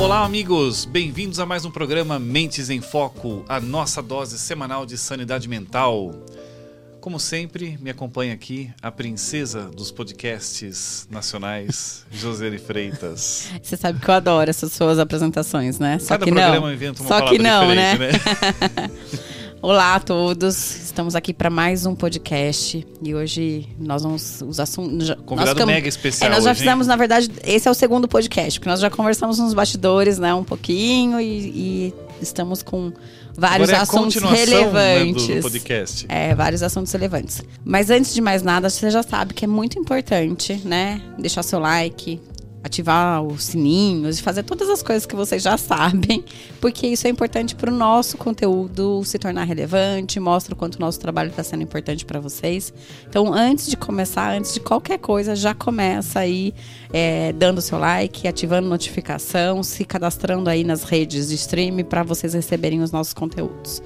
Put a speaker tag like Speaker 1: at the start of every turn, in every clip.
Speaker 1: Olá, amigos! Bem-vindos a mais um programa Mentes em Foco, a nossa dose semanal de sanidade mental. Como sempre, me acompanha aqui a princesa dos podcasts nacionais, Josiane Freitas.
Speaker 2: Você sabe que eu adoro essas suas apresentações, né?
Speaker 1: Só Cada que programa não. inventa uma Só que não, né? né?
Speaker 2: Olá a todos, estamos aqui para mais um podcast e hoje nós vamos os assuntos.
Speaker 1: Convidado ficamos, mega especial.
Speaker 2: É, nós já
Speaker 1: hoje,
Speaker 2: fizemos, hein? na verdade, esse é o segundo podcast, porque nós já conversamos nos bastidores, né, um pouquinho e, e estamos com vários
Speaker 1: é
Speaker 2: assuntos relevantes.
Speaker 1: Né, do podcast.
Speaker 2: É, vários assuntos relevantes. Mas antes de mais nada, você já sabe que é muito importante, né, deixar seu like, ativar os sininhos e fazer todas as coisas que vocês já sabem, porque isso é importante para o nosso conteúdo se tornar relevante, mostra o quanto o nosso trabalho está sendo importante para vocês. Então, antes de começar, antes de qualquer coisa, já começa aí é, dando seu like, ativando notificação, se cadastrando aí nas redes de streaming para vocês receberem os nossos conteúdos.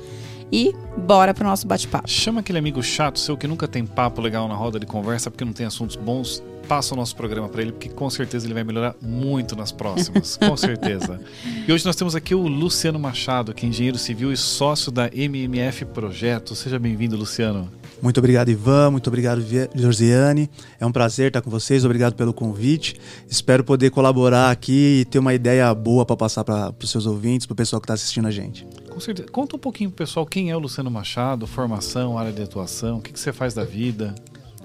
Speaker 2: E bora pro nosso bate-papo.
Speaker 1: Chama aquele amigo chato seu que nunca tem papo legal na roda de conversa porque não tem assuntos bons passa o nosso programa para ele, porque com certeza ele vai melhorar muito nas próximas. com certeza. E hoje nós temos aqui o Luciano Machado, que é engenheiro civil e sócio da MMF Projeto. Seja bem-vindo, Luciano.
Speaker 3: Muito obrigado, Ivan. Muito obrigado, Josiane. É um prazer estar com vocês. Obrigado pelo convite. Espero poder colaborar aqui e ter uma ideia boa para passar para os seus ouvintes, para o pessoal que está assistindo a gente.
Speaker 1: Com certeza. Conta um pouquinho, pessoal, quem é o Luciano Machado, formação, área de atuação, o que, que você faz da vida?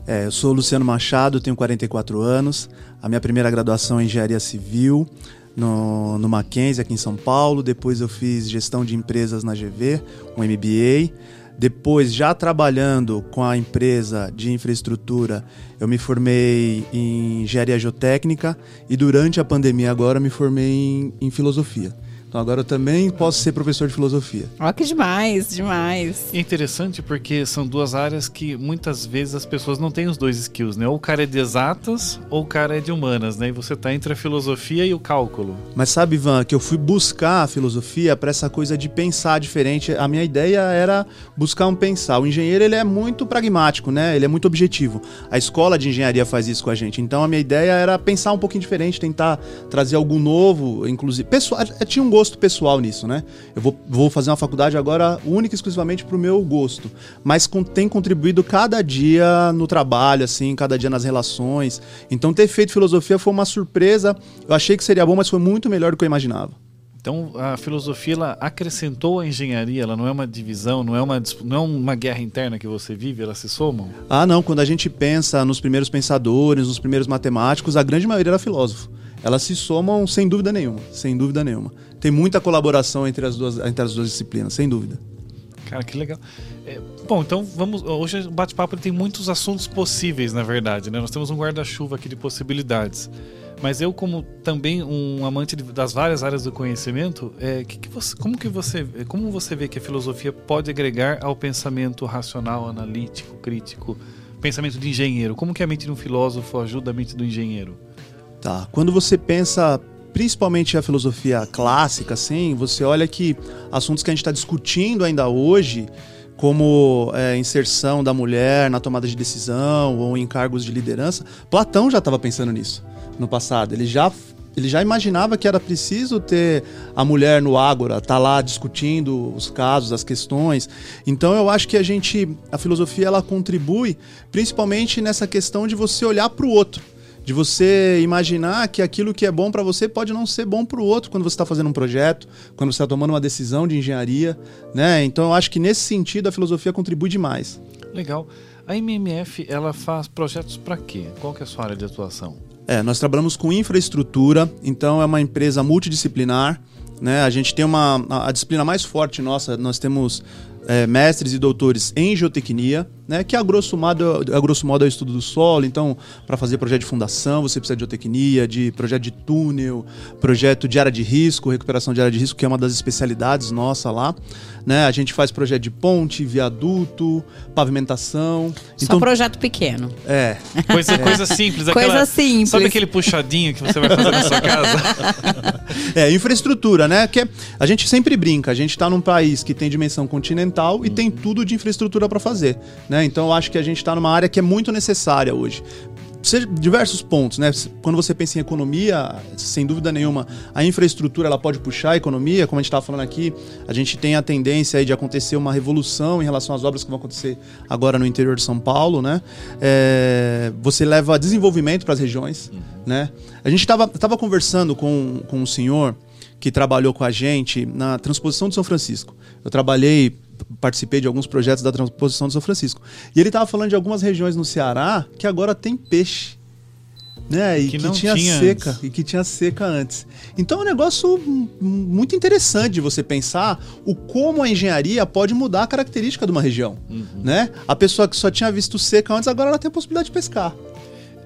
Speaker 3: É, eu sou Luciano Machado, tenho 44 anos. A minha primeira graduação é em engenharia civil no, no Mackenzie, aqui em São Paulo. Depois eu fiz gestão de empresas na GV, um MBA. Depois, já trabalhando com a empresa de infraestrutura, eu me formei em engenharia geotécnica e durante a pandemia agora me formei em, em filosofia. Então agora eu também posso ser professor de filosofia.
Speaker 2: Ó, que demais, demais.
Speaker 1: É interessante porque são duas áreas que muitas vezes as pessoas não têm os dois skills, né? Ou o cara é de exatas ou o cara é de humanas, né? E você tá entre a filosofia e o cálculo.
Speaker 3: Mas sabe, Ivan, que eu fui buscar a filosofia para essa coisa de pensar diferente. A minha ideia era buscar um pensar. O engenheiro, ele é muito pragmático, né? Ele é muito objetivo. A escola de engenharia faz isso com a gente. Então a minha ideia era pensar um pouquinho diferente, tentar trazer algo novo, inclusive. Pessoal, tinha um gosto pessoal nisso, né? Eu vou, vou fazer uma faculdade agora única e exclusivamente pro meu gosto. Mas com, tem contribuído cada dia no trabalho, assim, cada dia nas relações. Então ter feito filosofia foi uma surpresa. Eu achei que seria bom, mas foi muito melhor do que eu imaginava.
Speaker 1: Então a filosofia ela acrescentou a engenharia, ela não é uma divisão, não é uma, não é uma guerra interna que você vive, elas se somam?
Speaker 3: Ah, não. Quando a gente pensa nos primeiros pensadores, nos primeiros matemáticos, a grande maioria era filósofo. Elas se somam sem dúvida nenhuma, sem dúvida nenhuma tem muita colaboração entre as duas, entre as duas disciplinas, sem dúvida.
Speaker 1: Cara, que legal. É, bom, então vamos. Hoje o bate-papo tem muitos assuntos possíveis, na verdade, né? Nós temos um guarda-chuva aqui de possibilidades. Mas eu, como também um amante de, das várias áreas do conhecimento, é, que que você, como que você, como você vê que a filosofia pode agregar ao pensamento racional, analítico, crítico, pensamento de engenheiro? Como que a mente de um filósofo ajuda a mente do engenheiro?
Speaker 3: Tá. Quando você pensa principalmente a filosofia clássica, assim, você olha que assuntos que a gente está discutindo ainda hoje, como é, inserção da mulher na tomada de decisão ou em cargos de liderança, Platão já estava pensando nisso no passado. Ele já ele já imaginava que era preciso ter a mulher no ágora, tá lá discutindo os casos, as questões. Então eu acho que a gente, a filosofia ela contribui principalmente nessa questão de você olhar para o outro de você imaginar que aquilo que é bom para você pode não ser bom para o outro quando você está fazendo um projeto, quando você está tomando uma decisão de engenharia, né? Então eu acho que nesse sentido a filosofia contribui demais.
Speaker 1: Legal. A MMF ela faz projetos para quê? Qual que é a sua área de atuação?
Speaker 3: É, nós trabalhamos com infraestrutura, então é uma empresa multidisciplinar. Né? A gente tem uma a, a disciplina mais forte nossa, nós temos é, mestres e doutores em geotecnia, né, que a grosso modo, a grosso modo é o estudo do solo. Então, para fazer projeto de fundação, você precisa de geotecnia, de projeto de túnel, projeto de área de risco, recuperação de área de risco, que é uma das especialidades nossa lá. Né? A gente faz projeto de ponte, viaduto, pavimentação.
Speaker 2: Só então, projeto pequeno.
Speaker 3: É.
Speaker 1: Coisa, é. coisa simples.
Speaker 2: Aquela, coisa simples.
Speaker 1: Sabe aquele puxadinho que você vai fazer na sua casa?
Speaker 3: é, infraestrutura, né? Que é, a gente sempre brinca. A gente está num país que tem dimensão continental e tem tudo de infraestrutura para fazer, né? Né? Então eu acho que a gente está numa área que é muito necessária hoje. diversos pontos, né? Quando você pensa em economia, sem dúvida nenhuma, a infraestrutura ela pode puxar a economia, como a gente estava falando aqui, a gente tem a tendência de acontecer uma revolução em relação às obras que vão acontecer agora no interior de São Paulo, né? É, você leva desenvolvimento para as regiões, uhum. né? A gente estava tava conversando com, com um senhor que trabalhou com a gente na transposição de São Francisco. Eu trabalhei participei de alguns projetos da transposição de São Francisco. E ele estava falando de algumas regiões no Ceará que agora tem peixe. Né? E que, que tinha, tinha, seca antes. e que tinha seca antes. Então é um negócio muito interessante de você pensar o como a engenharia pode mudar a característica de uma região, uhum. né? A pessoa que só tinha visto seca antes agora ela tem a possibilidade de pescar.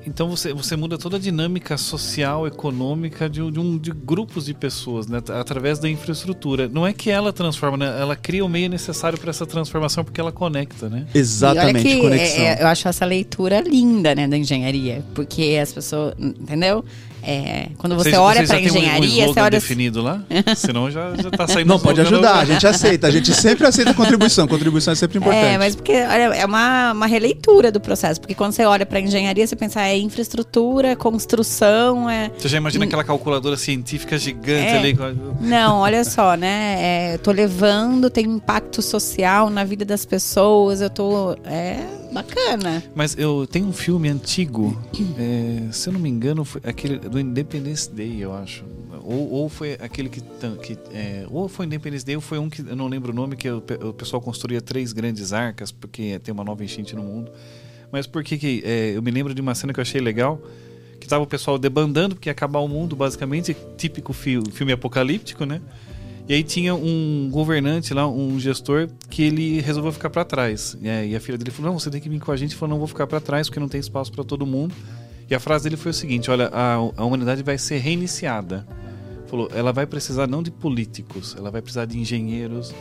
Speaker 1: Então você, você muda toda a dinâmica social, econômica de, de, um, de grupos de pessoas, né? Através da infraestrutura. Não é que ela transforma, né? Ela cria o meio necessário para essa transformação porque ela conecta, né?
Speaker 3: Exatamente,
Speaker 2: conexão. É, é, eu acho essa leitura linda, né, da engenharia. Porque as pessoas, entendeu? É, quando você vocês, olha para engenharia, um, você olha
Speaker 1: definido lá, senão já já tá saindo.
Speaker 3: Não pode ajudar, a gente aceita, a gente sempre aceita contribuição, contribuição é sempre importante.
Speaker 2: É, mas porque olha, é uma, uma releitura do processo, porque quando você olha para engenharia, você pensa é infraestrutura, construção, é.
Speaker 1: Você já imagina aquela calculadora científica gigante é, ali?
Speaker 2: Não, olha só, né? É, tô levando, tem impacto social na vida das pessoas, eu tô é bacana.
Speaker 1: Mas eu tenho um filme antigo, é, se eu não me engano, foi aquele do Independence Day, eu acho. Ou, ou foi aquele que. que é, ou foi Independence Day, ou foi um que eu não lembro o nome, que o, o pessoal construía três grandes arcas, porque tem uma nova enchente no mundo. Mas por que. É, eu me lembro de uma cena que eu achei legal que tava o pessoal debandando porque ia acabar o mundo, basicamente, típico filme apocalíptico, né? E aí tinha um governante lá, um gestor, que ele resolveu ficar para trás. E a filha dele falou: Não, você tem que vir com a gente. Ele falou: Não, vou ficar para trás porque não tem espaço para todo mundo. E a frase dele foi o seguinte: olha, a, a humanidade vai ser reiniciada. Falou, ela vai precisar não de políticos, ela vai precisar de engenheiros,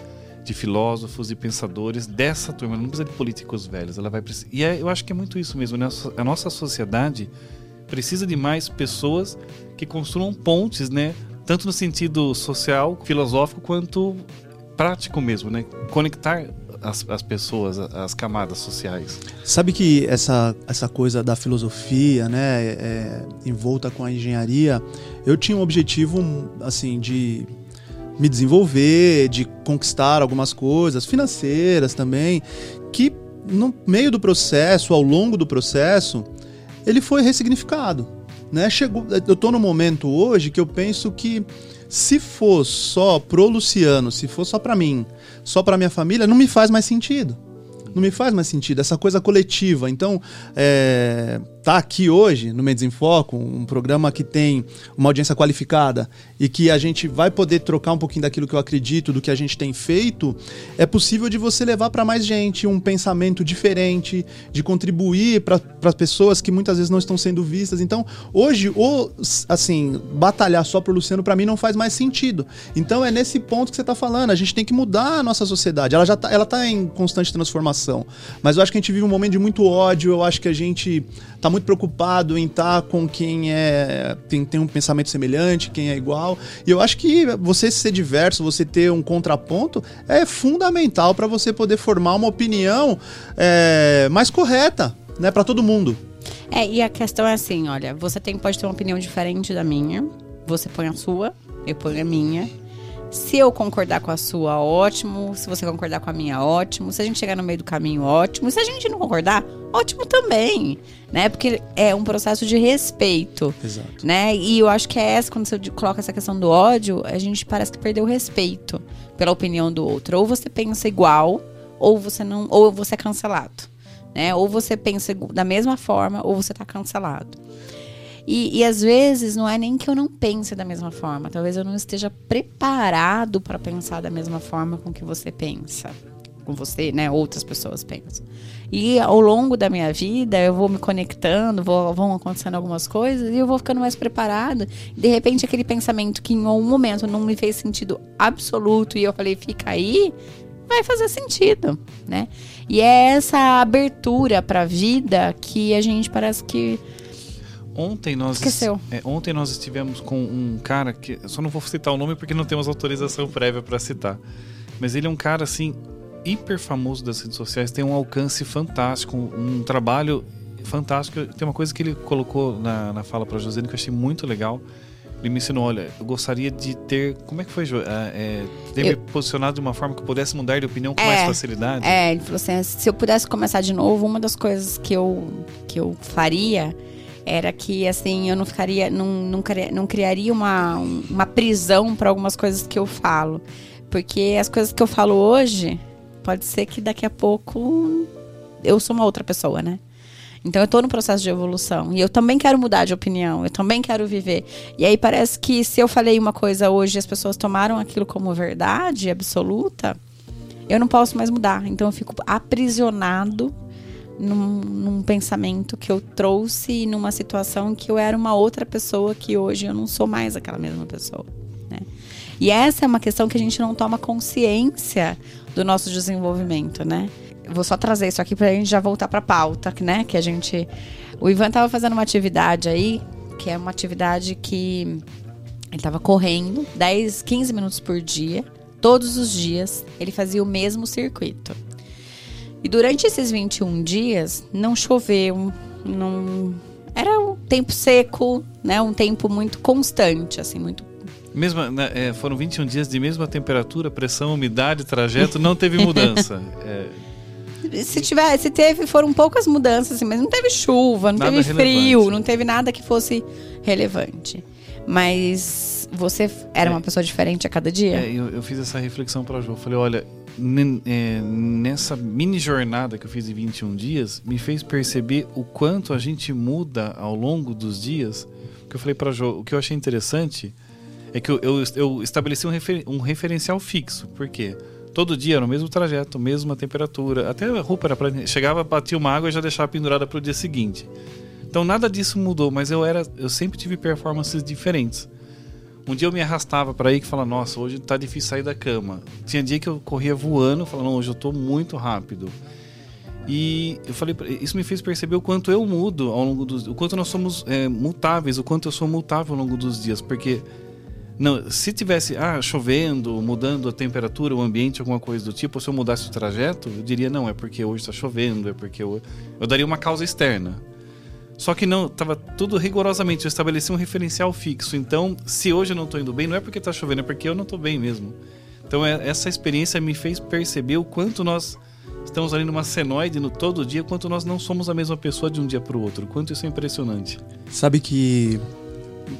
Speaker 1: de filósofos e pensadores dessa turma, não precisa de políticos velhos, ela vai precisar. E é, eu acho que é muito isso mesmo, né? A nossa sociedade precisa de mais pessoas que construam pontes, né? Tanto no sentido social, filosófico, quanto prático mesmo, né? Conectar as, as pessoas, as camadas sociais.
Speaker 3: Sabe que essa, essa coisa da filosofia, né, é, envolta com a engenharia, eu tinha um objetivo, assim, de me desenvolver, de conquistar algumas coisas financeiras também, que no meio do processo, ao longo do processo, ele foi ressignificado, né? Chegou, eu estou no momento hoje que eu penso que se for só pro Luciano, se for só para mim, só para minha família, não me faz mais sentido. Não me faz mais sentido essa coisa coletiva. Então, é, tá aqui hoje no Mendes em Foco, um programa que tem uma audiência qualificada e que a gente vai poder trocar um pouquinho daquilo que eu acredito, do que a gente tem feito, é possível de você levar para mais gente um pensamento diferente, de contribuir para as pessoas que muitas vezes não estão sendo vistas. Então, hoje, ou assim, batalhar só pro Luciano para mim não faz mais sentido. Então, é nesse ponto que você está falando, a gente tem que mudar a nossa sociedade. Ela já tá, ela tá em constante transformação, mas eu acho que a gente vive um momento de muito ódio, eu acho que a gente tá muito preocupado em estar tá com quem é tem, tem um pensamento semelhante, quem é igual. E eu acho que você ser diverso, você ter um contraponto, é fundamental para você poder formar uma opinião é, mais correta, né, para todo mundo.
Speaker 2: É, e a questão é assim, olha, você tem, pode ter uma opinião diferente da minha, você põe a sua, eu ponho a minha. Se eu concordar com a sua, ótimo. Se você concordar com a minha, ótimo. Se a gente chegar no meio do caminho, ótimo. Se a gente não concordar, ótimo também, né? Porque é um processo de respeito,
Speaker 3: Exato.
Speaker 2: né? E eu acho que é essa quando você coloca essa questão do ódio, a gente parece que perdeu o respeito pela opinião do outro. Ou você pensa igual, ou você não, ou você é cancelado, né? Ou você pensa da mesma forma, ou você está cancelado. E, e às vezes não é nem que eu não pense da mesma forma, talvez eu não esteja preparado para pensar da mesma forma com que você pensa, com você, né? Outras pessoas pensam. E ao longo da minha vida eu vou me conectando, vou, vão acontecendo algumas coisas e eu vou ficando mais preparado. De repente aquele pensamento que em algum momento não me fez sentido absoluto e eu falei fica aí, vai fazer sentido, né? E é essa abertura para a vida que a gente parece que
Speaker 1: Ontem nós,
Speaker 2: Esqueceu.
Speaker 1: É, ontem nós estivemos com um cara que. Só não vou citar o nome porque não temos autorização prévia para citar. Mas ele é um cara assim, hiper famoso das redes sociais, tem um alcance fantástico, um, trabalho fantástico. Tem uma coisa que ele colocou na, na fala para José que eu achei muito legal. Ele me ensinou, olha, eu gostaria de ter. Como é que foi, Jo? É, é, ter eu... me posicionado de uma forma que eu pudesse mudar de opinião com é, mais facilidade.
Speaker 2: É, ele falou assim: se eu pudesse começar de novo, uma das coisas que eu, que eu faria era que assim eu não ficaria não, não, não criaria uma, uma prisão para algumas coisas que eu falo. Porque as coisas que eu falo hoje pode ser que daqui a pouco eu sou uma outra pessoa né? Então eu estou no processo de evolução. E eu também quero mudar de opinião. Eu também quero viver. E aí parece que se eu falei uma coisa hoje as pessoas tomaram aquilo como verdade absoluta eu não posso mais mudar. Então eu fico aprisionado num, num, pensamento que eu trouxe numa situação que eu era uma outra pessoa que hoje eu não sou mais aquela mesma pessoa. Né? E essa é uma questão que a gente não toma consciência do nosso desenvolvimento, né? vou só trazer isso aqui para a gente já voltar para a pauta, né? Que a gente, o Ivan estava fazendo uma atividade aí, que é uma atividade que ele estava correndo 10, 15 minutos por dia, todos os dias, ele fazia o mesmo circuito. E durante esses 21 dias, não choveu, não. Era um tempo seco, né? Um tempo muito constante, assim, muito.
Speaker 1: Mesma, né, é, foram 21 dias de mesma temperatura, pressão, umidade, trajeto, não teve mudança. é...
Speaker 2: Se tiver, se teve, foram poucas mudanças, assim, mas não teve chuva, não nada teve frio, não teve nada que fosse relevante. Mas você era é, uma pessoa diferente a cada dia?
Speaker 1: É, eu, eu fiz essa reflexão para o João. Falei, olha, nessa mini jornada que eu fiz de 21 dias, me fez perceber o quanto a gente muda ao longo dos dias. Que eu falei para Jo, o que eu achei interessante é que eu, eu, eu estabeleci um, refer, um referencial fixo. Por quê? Todo dia era o mesmo trajeto, mesma temperatura. Até a roupa era pra, chegava, batia uma água e já deixava pendurada para o dia seguinte. Então nada disso mudou, mas eu era, eu sempre tive performances diferentes. Um dia eu me arrastava para ir e falava, nossa, hoje tá difícil sair da cama. Tinha dia que eu corria voando, falando, hoje eu tô muito rápido. E eu falei, isso me fez perceber o quanto eu mudo ao longo dos, o quanto nós somos é, mutáveis, o quanto eu sou mutável ao longo dos dias, porque não, se tivesse ah, chovendo, mudando a temperatura, o ambiente, alguma coisa do tipo, se eu mudasse o trajeto, eu diria não, é porque hoje está chovendo, é porque eu, eu daria uma causa externa. Só que não, tava tudo rigorosamente, eu estabeleci um referencial fixo. Então, se hoje eu não estou indo bem, não é porque está chovendo, é porque eu não estou bem mesmo. Então, é, essa experiência me fez perceber o quanto nós estamos ali numa senoide no todo dia, quanto nós não somos a mesma pessoa de um dia para o outro. Quanto isso é impressionante.
Speaker 3: Sabe que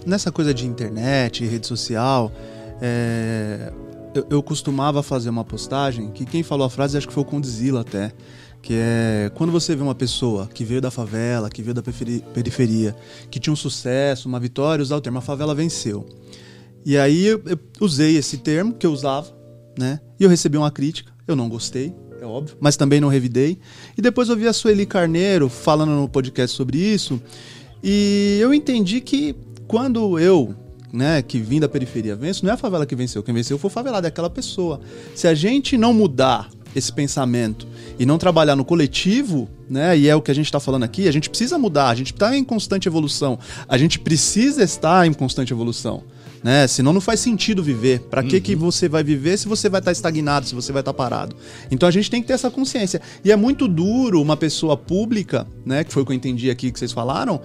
Speaker 3: nessa coisa de internet, rede social, é, eu, eu, costumava fazer uma postagem que quem falou a frase acho que foi o Condzilla até que é quando você vê uma pessoa que veio da favela, que veio da periferia, que tinha um sucesso, uma vitória, usar o termo a favela venceu. E aí eu, eu usei esse termo que eu usava, né? E eu recebi uma crítica, eu não gostei, é óbvio, mas também não revidei. E depois eu vi a Sueli Carneiro falando no podcast sobre isso, e eu entendi que quando eu né, que vim da periferia venço, não é a favela que venceu. Quem venceu foi o favelado, é aquela pessoa. Se a gente não mudar esse pensamento e não trabalhar no coletivo, né? E é o que a gente está falando aqui, a gente precisa mudar, a gente está em constante evolução, a gente precisa estar em constante evolução. Né? Senão não faz sentido viver. Para uhum. que, que você vai viver se você vai estar tá estagnado, se você vai estar tá parado? Então a gente tem que ter essa consciência. E é muito duro uma pessoa pública, né? Que foi o que eu entendi aqui que vocês falaram,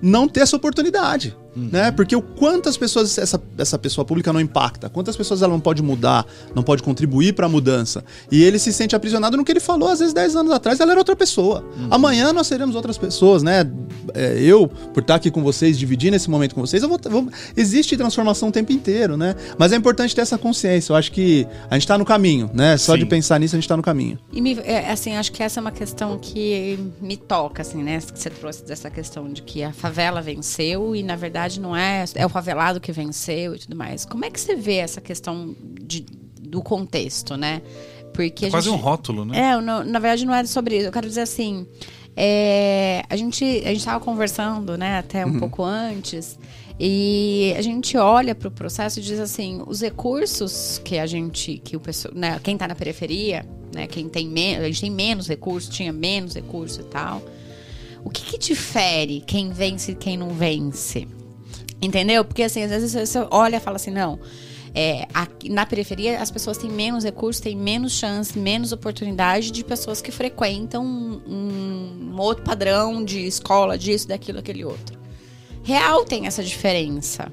Speaker 3: não ter essa oportunidade. Uhum. Né? Porque o quantas pessoas essa, essa pessoa pública não impacta, quantas pessoas ela não pode mudar, não pode contribuir para a mudança. E ele se sente aprisionado no que ele falou, às vezes 10 anos atrás, ela era outra pessoa. Uhum. Amanhã nós seremos outras pessoas, né? É, eu, por estar aqui com vocês, dividindo esse momento com vocês, eu vou, vou, existe transformação o tempo inteiro, né? Mas é importante ter essa consciência. Eu acho que a gente está no caminho, né? Só Sim. de pensar nisso, a gente está no caminho.
Speaker 2: E me, é, assim, acho que essa é uma questão que me toca, assim, né? Que você trouxe dessa questão de que a favela venceu e, na verdade, não é, é o favelado que venceu e tudo mais. Como é que você vê essa questão de, do contexto, né?
Speaker 1: Porque é quase gente, um rótulo, né?
Speaker 2: É, na verdade não é sobre isso. Eu quero dizer assim, é, a gente a gente estava conversando, né, até um uhum. pouco antes, e a gente olha para o processo e diz assim, os recursos que a gente, que o pessoal, né, quem está na periferia, né, quem tem menos, a gente tem menos recursos, tinha menos recurso e tal. O que, que difere quem vence e quem não vence? Entendeu? Porque assim, às vezes você olha e fala assim, não. É, aqui, na periferia, as pessoas têm menos recursos, têm menos chance, menos oportunidade de pessoas que frequentam um, um outro padrão de escola, disso, daquilo, aquele outro. Real tem essa diferença.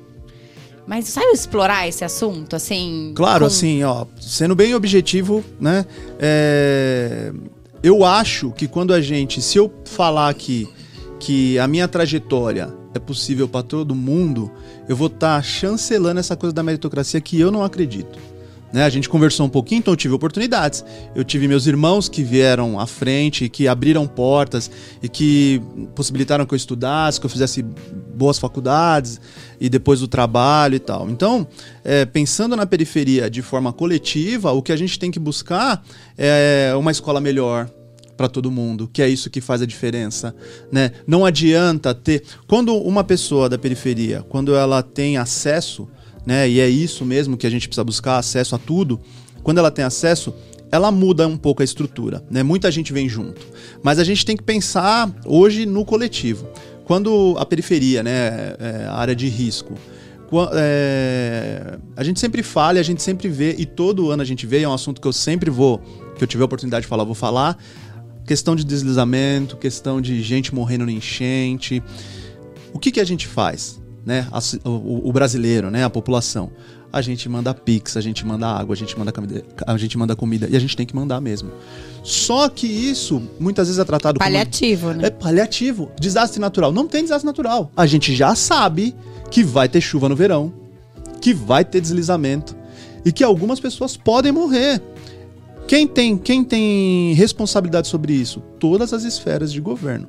Speaker 2: Mas sabe explorar esse assunto, assim?
Speaker 3: Claro,
Speaker 2: com-
Speaker 3: assim, ó, sendo bem objetivo, né? é, eu acho que quando a gente, se eu falar aqui que a minha trajetória é possível para todo mundo, eu vou estar chancelando essa coisa da meritocracia que eu não acredito. Né? A gente conversou um pouquinho, então eu tive oportunidades. Eu tive meus irmãos que vieram à frente, que abriram portas e que possibilitaram que eu estudasse, que eu fizesse boas faculdades e depois o trabalho e tal. Então, é, pensando na periferia de forma coletiva, o que a gente tem que buscar é uma escola melhor, para todo mundo, que é isso que faz a diferença, né? Não adianta ter quando uma pessoa da periferia, quando ela tem acesso, né, e é isso mesmo que a gente precisa buscar, acesso a tudo, quando ela tem acesso, ela muda um pouco a estrutura, né? Muita gente vem junto. Mas a gente tem que pensar hoje no coletivo. Quando a periferia, né, é, a área de risco, é, a gente sempre fala, a gente sempre vê, e todo ano a gente vê, é um assunto que eu sempre vou, que eu tiver oportunidade de falar, vou falar. Questão de deslizamento, questão de gente morrendo na enchente. O que, que a gente faz, né? A o, o brasileiro, né? A população. A gente manda pix, a gente manda água, a gente manda comida, a gente manda comida e a gente tem que mandar mesmo. Só que isso muitas vezes é tratado como
Speaker 2: Paliativo, né?
Speaker 3: é paliativo. Desastre natural. Não tem desastre natural. A gente já sabe que vai ter chuva no verão, que vai ter deslizamento e que algumas pessoas podem morrer. Quem tem, quem tem responsabilidade sobre isso? Todas as esferas de governo.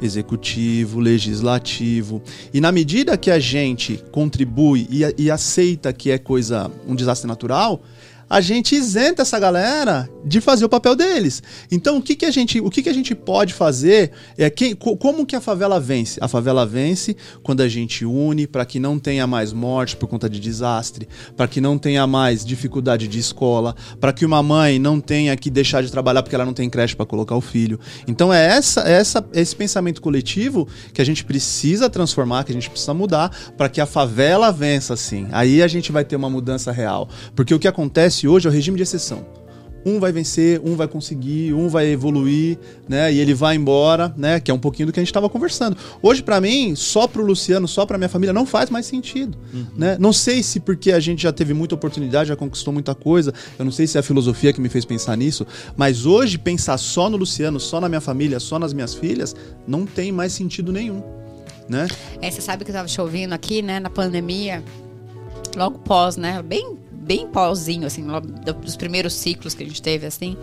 Speaker 3: Executivo, legislativo. E na medida que a gente contribui e, e aceita que é coisa, um desastre natural, a gente isenta essa galera de fazer o papel deles. Então, o que, que a gente, o que, que a gente pode fazer é quem, co- como que a favela vence? A favela vence quando a gente une para que não tenha mais morte por conta de desastre, para que não tenha mais dificuldade de escola, para que uma mãe não tenha que deixar de trabalhar porque ela não tem creche para colocar o filho. Então é essa, é essa esse pensamento coletivo que a gente precisa transformar, que a gente precisa mudar para que a favela vença assim. Aí a gente vai ter uma mudança real, porque o que acontece hoje é o regime de exceção. Um vai vencer, um vai conseguir, um vai evoluir, né? E ele vai embora, né? Que é um pouquinho do que a gente estava conversando. Hoje, pra mim, só pro Luciano, só pra minha família, não faz mais sentido, né? Não sei se porque a gente já teve muita oportunidade, já conquistou muita coisa. Eu não sei se é a filosofia que me fez pensar nisso, mas hoje pensar só no Luciano, só na minha família, só nas minhas filhas, não tem mais sentido nenhum, né?
Speaker 2: É, você sabe que eu tava te ouvindo aqui, né, na pandemia, logo pós, né, bem, bem pós-zinho, assim, dos primeiros ciclos que a gente teve, assim,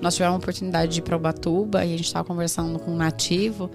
Speaker 2: nós tivemos a oportunidade de ir pra Ubatuba e a gente tava conversando com um nativo.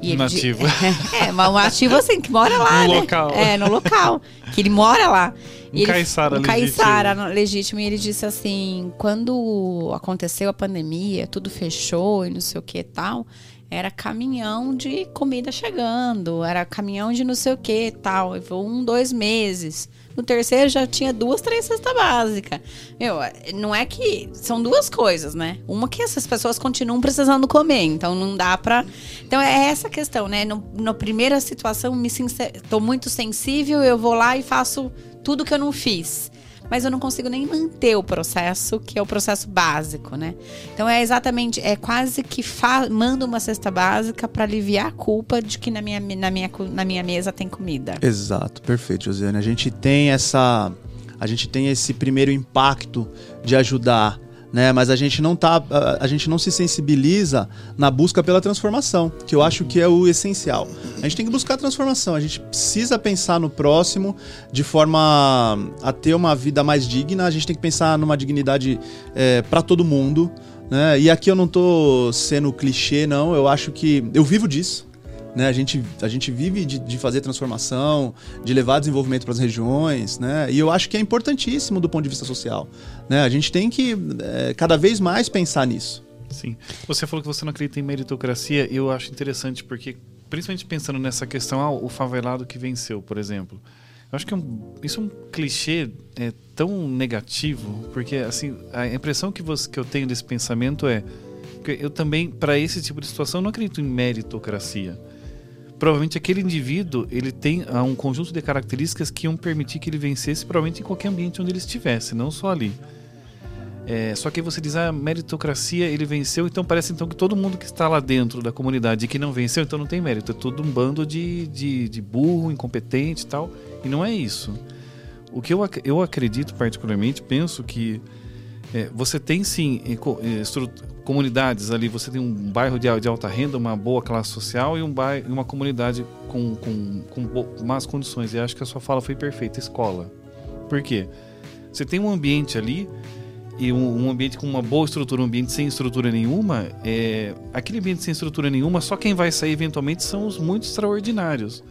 Speaker 2: E di-
Speaker 1: Nativo.
Speaker 2: É, mas um nativo, assim, que mora lá,
Speaker 1: No
Speaker 2: né?
Speaker 1: local.
Speaker 2: É, no local, que ele mora lá.
Speaker 1: Um
Speaker 2: ele-
Speaker 1: caiçara
Speaker 2: um
Speaker 1: legítimo.
Speaker 2: caiçara legítimo. E ele disse assim, quando aconteceu a pandemia, tudo fechou e não sei o que e tal, era caminhão de comida chegando, era caminhão de não sei o que e tal. E foi um, dois meses. No terceiro já tinha duas, três cestas básicas. Meu, não é que. São duas coisas, né? Uma que essas pessoas continuam precisando comer, então não dá pra. Então é essa questão, né? No, na primeira situação, me sincer... tô muito sensível, eu vou lá e faço tudo que eu não fiz. Mas eu não consigo nem manter o processo, que é o processo básico, né? Então é exatamente, é quase que fa... manda uma cesta básica para aliviar a culpa de que na minha, na, minha, na minha mesa tem comida.
Speaker 3: Exato, perfeito, Josiane. A gente tem essa. A gente tem esse primeiro impacto de ajudar, né? Mas a gente não tá. a- A gente não se sensibiliza na busca pela transformação, que eu acho que é o essencial. A gente tem que buscar a transformação, a gente precisa pensar no próximo de forma a ter uma vida mais digna, a gente tem que pensar numa dignidade para todo mundo. Né? E aqui eu não tô sendo clichê, não. Eu acho que. Eu vivo disso né? A gente, a gente vive de, de fazer transformação, de levar desenvolvimento para as regiões, né? E eu acho que é importantíssimo do ponto de vista social, né? A gente tem que é, cada vez mais pensar nisso.
Speaker 1: Sim. Você falou que você não acredita em meritocracia e eu acho interessante porque, principalmente pensando nessa questão, ah, o favelado que venceu, por exemplo. Eu acho que é um- isso é um clichê é, tão negativo, porque assim, a impressão que, você, que eu tenho desse pensamento é que eu também, para esse tipo de situação, não acredito em meritocracia. Provavelmente aquele indivíduo ele tem ah, um conjunto de características que iam permitir que ele vencesse provavelmente em qualquer ambiente onde ele estivesse, não só ali. É, só que você diz, ah, meritocracia, ele venceu, então parece então que todo mundo que está lá dentro da comunidade e que não venceu, então não tem mérito. É todo um bando de, de, de burro, incompetente e tal. E não é isso. O que eu, eu acredito particularmente, penso que é, você tem sim comunidades ali, você tem um bairro de, de, alta renda, uma boa classe social e um bairro, uma comunidade com, com, com más condições. E acho que a sua fala foi perfeita, escola. Por quê? Você tem um ambiente ali e um, um, ambiente com uma boa estrutura, um ambiente sem estrutura nenhuma, é, aquele ambiente sem estrutura nenhuma, só quem vai sair eventualmente são os muito extraordinários.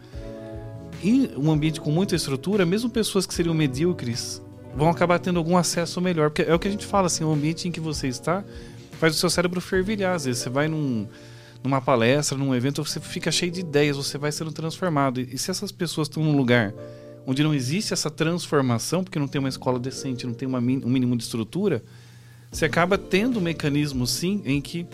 Speaker 1: E um ambiente com muita estrutura, mesmo pessoas que seriam medíocres vão acabar tendo algum acesso melhor. Porque é o que a gente fala, assim, o ambiente em que você está faz o seu cérebro fervilhar. Às vezes você vai num, numa palestra, num evento, você fica cheio de ideias, você vai sendo transformado. E, e se essas pessoas estão num lugar onde não existe essa transformação, porque não tem uma escola decente, não tem uma, um mínimo de estrutura, você acaba tendo um mecanismo, sim, em que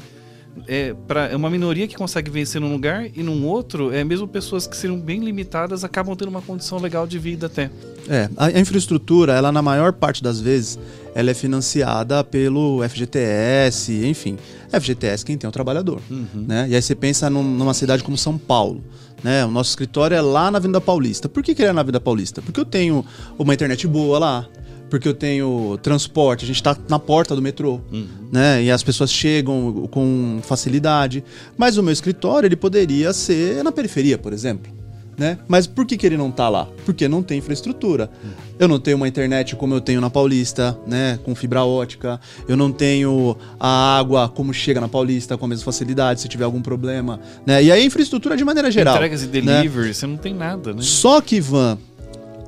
Speaker 1: é, pra, é uma minoria que consegue vencer num lugar e num outro, é mesmo pessoas que seriam bem limitadas acabam tendo uma condição legal de vida até.
Speaker 3: É, a infraestrutura, ela na maior parte das vezes, ela é financiada pelo FGTS, enfim. FGTS quem tem é o trabalhador, uhum. né? E aí você pensa num, numa cidade como São Paulo, né? O nosso escritório é lá na Avenida Paulista. Por que, que ele é na Avenida Paulista? Porque eu tenho uma internet boa lá, porque eu tenho transporte, a gente está na porta do metrô, uhum. né? E as pessoas chegam com facilidade. Mas o meu escritório ele poderia ser na periferia, por exemplo. Né? Mas por que, que ele não está lá? Porque não tem infraestrutura. Uhum. Eu não tenho uma internet como eu tenho na Paulista, né? Com fibra ótica. Eu não tenho a água como chega na Paulista com a mesma facilidade se tiver algum problema, né? E aí a infraestrutura de maneira geral.
Speaker 1: Entregas e delivery, né? você não tem nada, né?
Speaker 3: Só que, Van,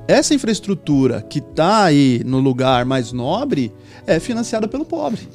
Speaker 3: essa infraestrutura que está aí no lugar mais nobre é financiada pelo pobre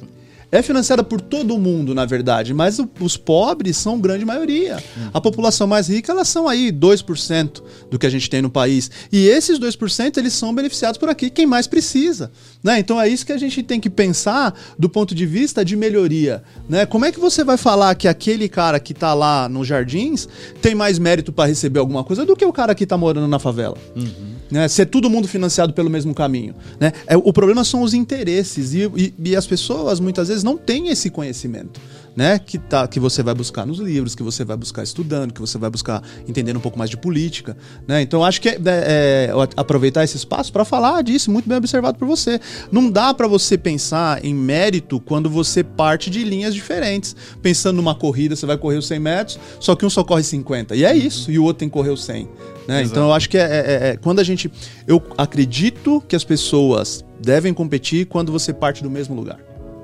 Speaker 3: é financiada por todo mundo, na verdade, mas os pobres são grande maioria. A população mais rica, elas são aí 2% do que a gente tem no país. E esses 2%, eles são beneficiados por aqui, quem mais precisa. Né? Então é isso que a gente tem que pensar do ponto de vista de melhoria. Né? Como é que você vai falar que aquele cara que está lá nos jardins tem mais mérito para receber alguma coisa do que o cara que está morando na favela? Uhum. Né? Se é todo mundo financiado pelo mesmo caminho. Né? É, o problema são os interesses e, e, e as pessoas muitas vezes não têm esse conhecimento né, que, tá, que você vai buscar nos livros, que você vai buscar estudando, que você vai buscar entendendo um pouco mais de política. Né? Então, acho que é, é, é aproveitar esse espaço para falar disso, muito bem observado por você. Não dá para você pensar em mérito quando você parte de linhas diferentes. Pensando numa corrida, você vai correr os 100 metros, só que um só corre 50. E é isso, e o outro tem que correr os 100. Né? Então, eu acho que é, é, é, quando a gente. Eu acredito que as pessoas devem competir quando você parte do mesmo lugar.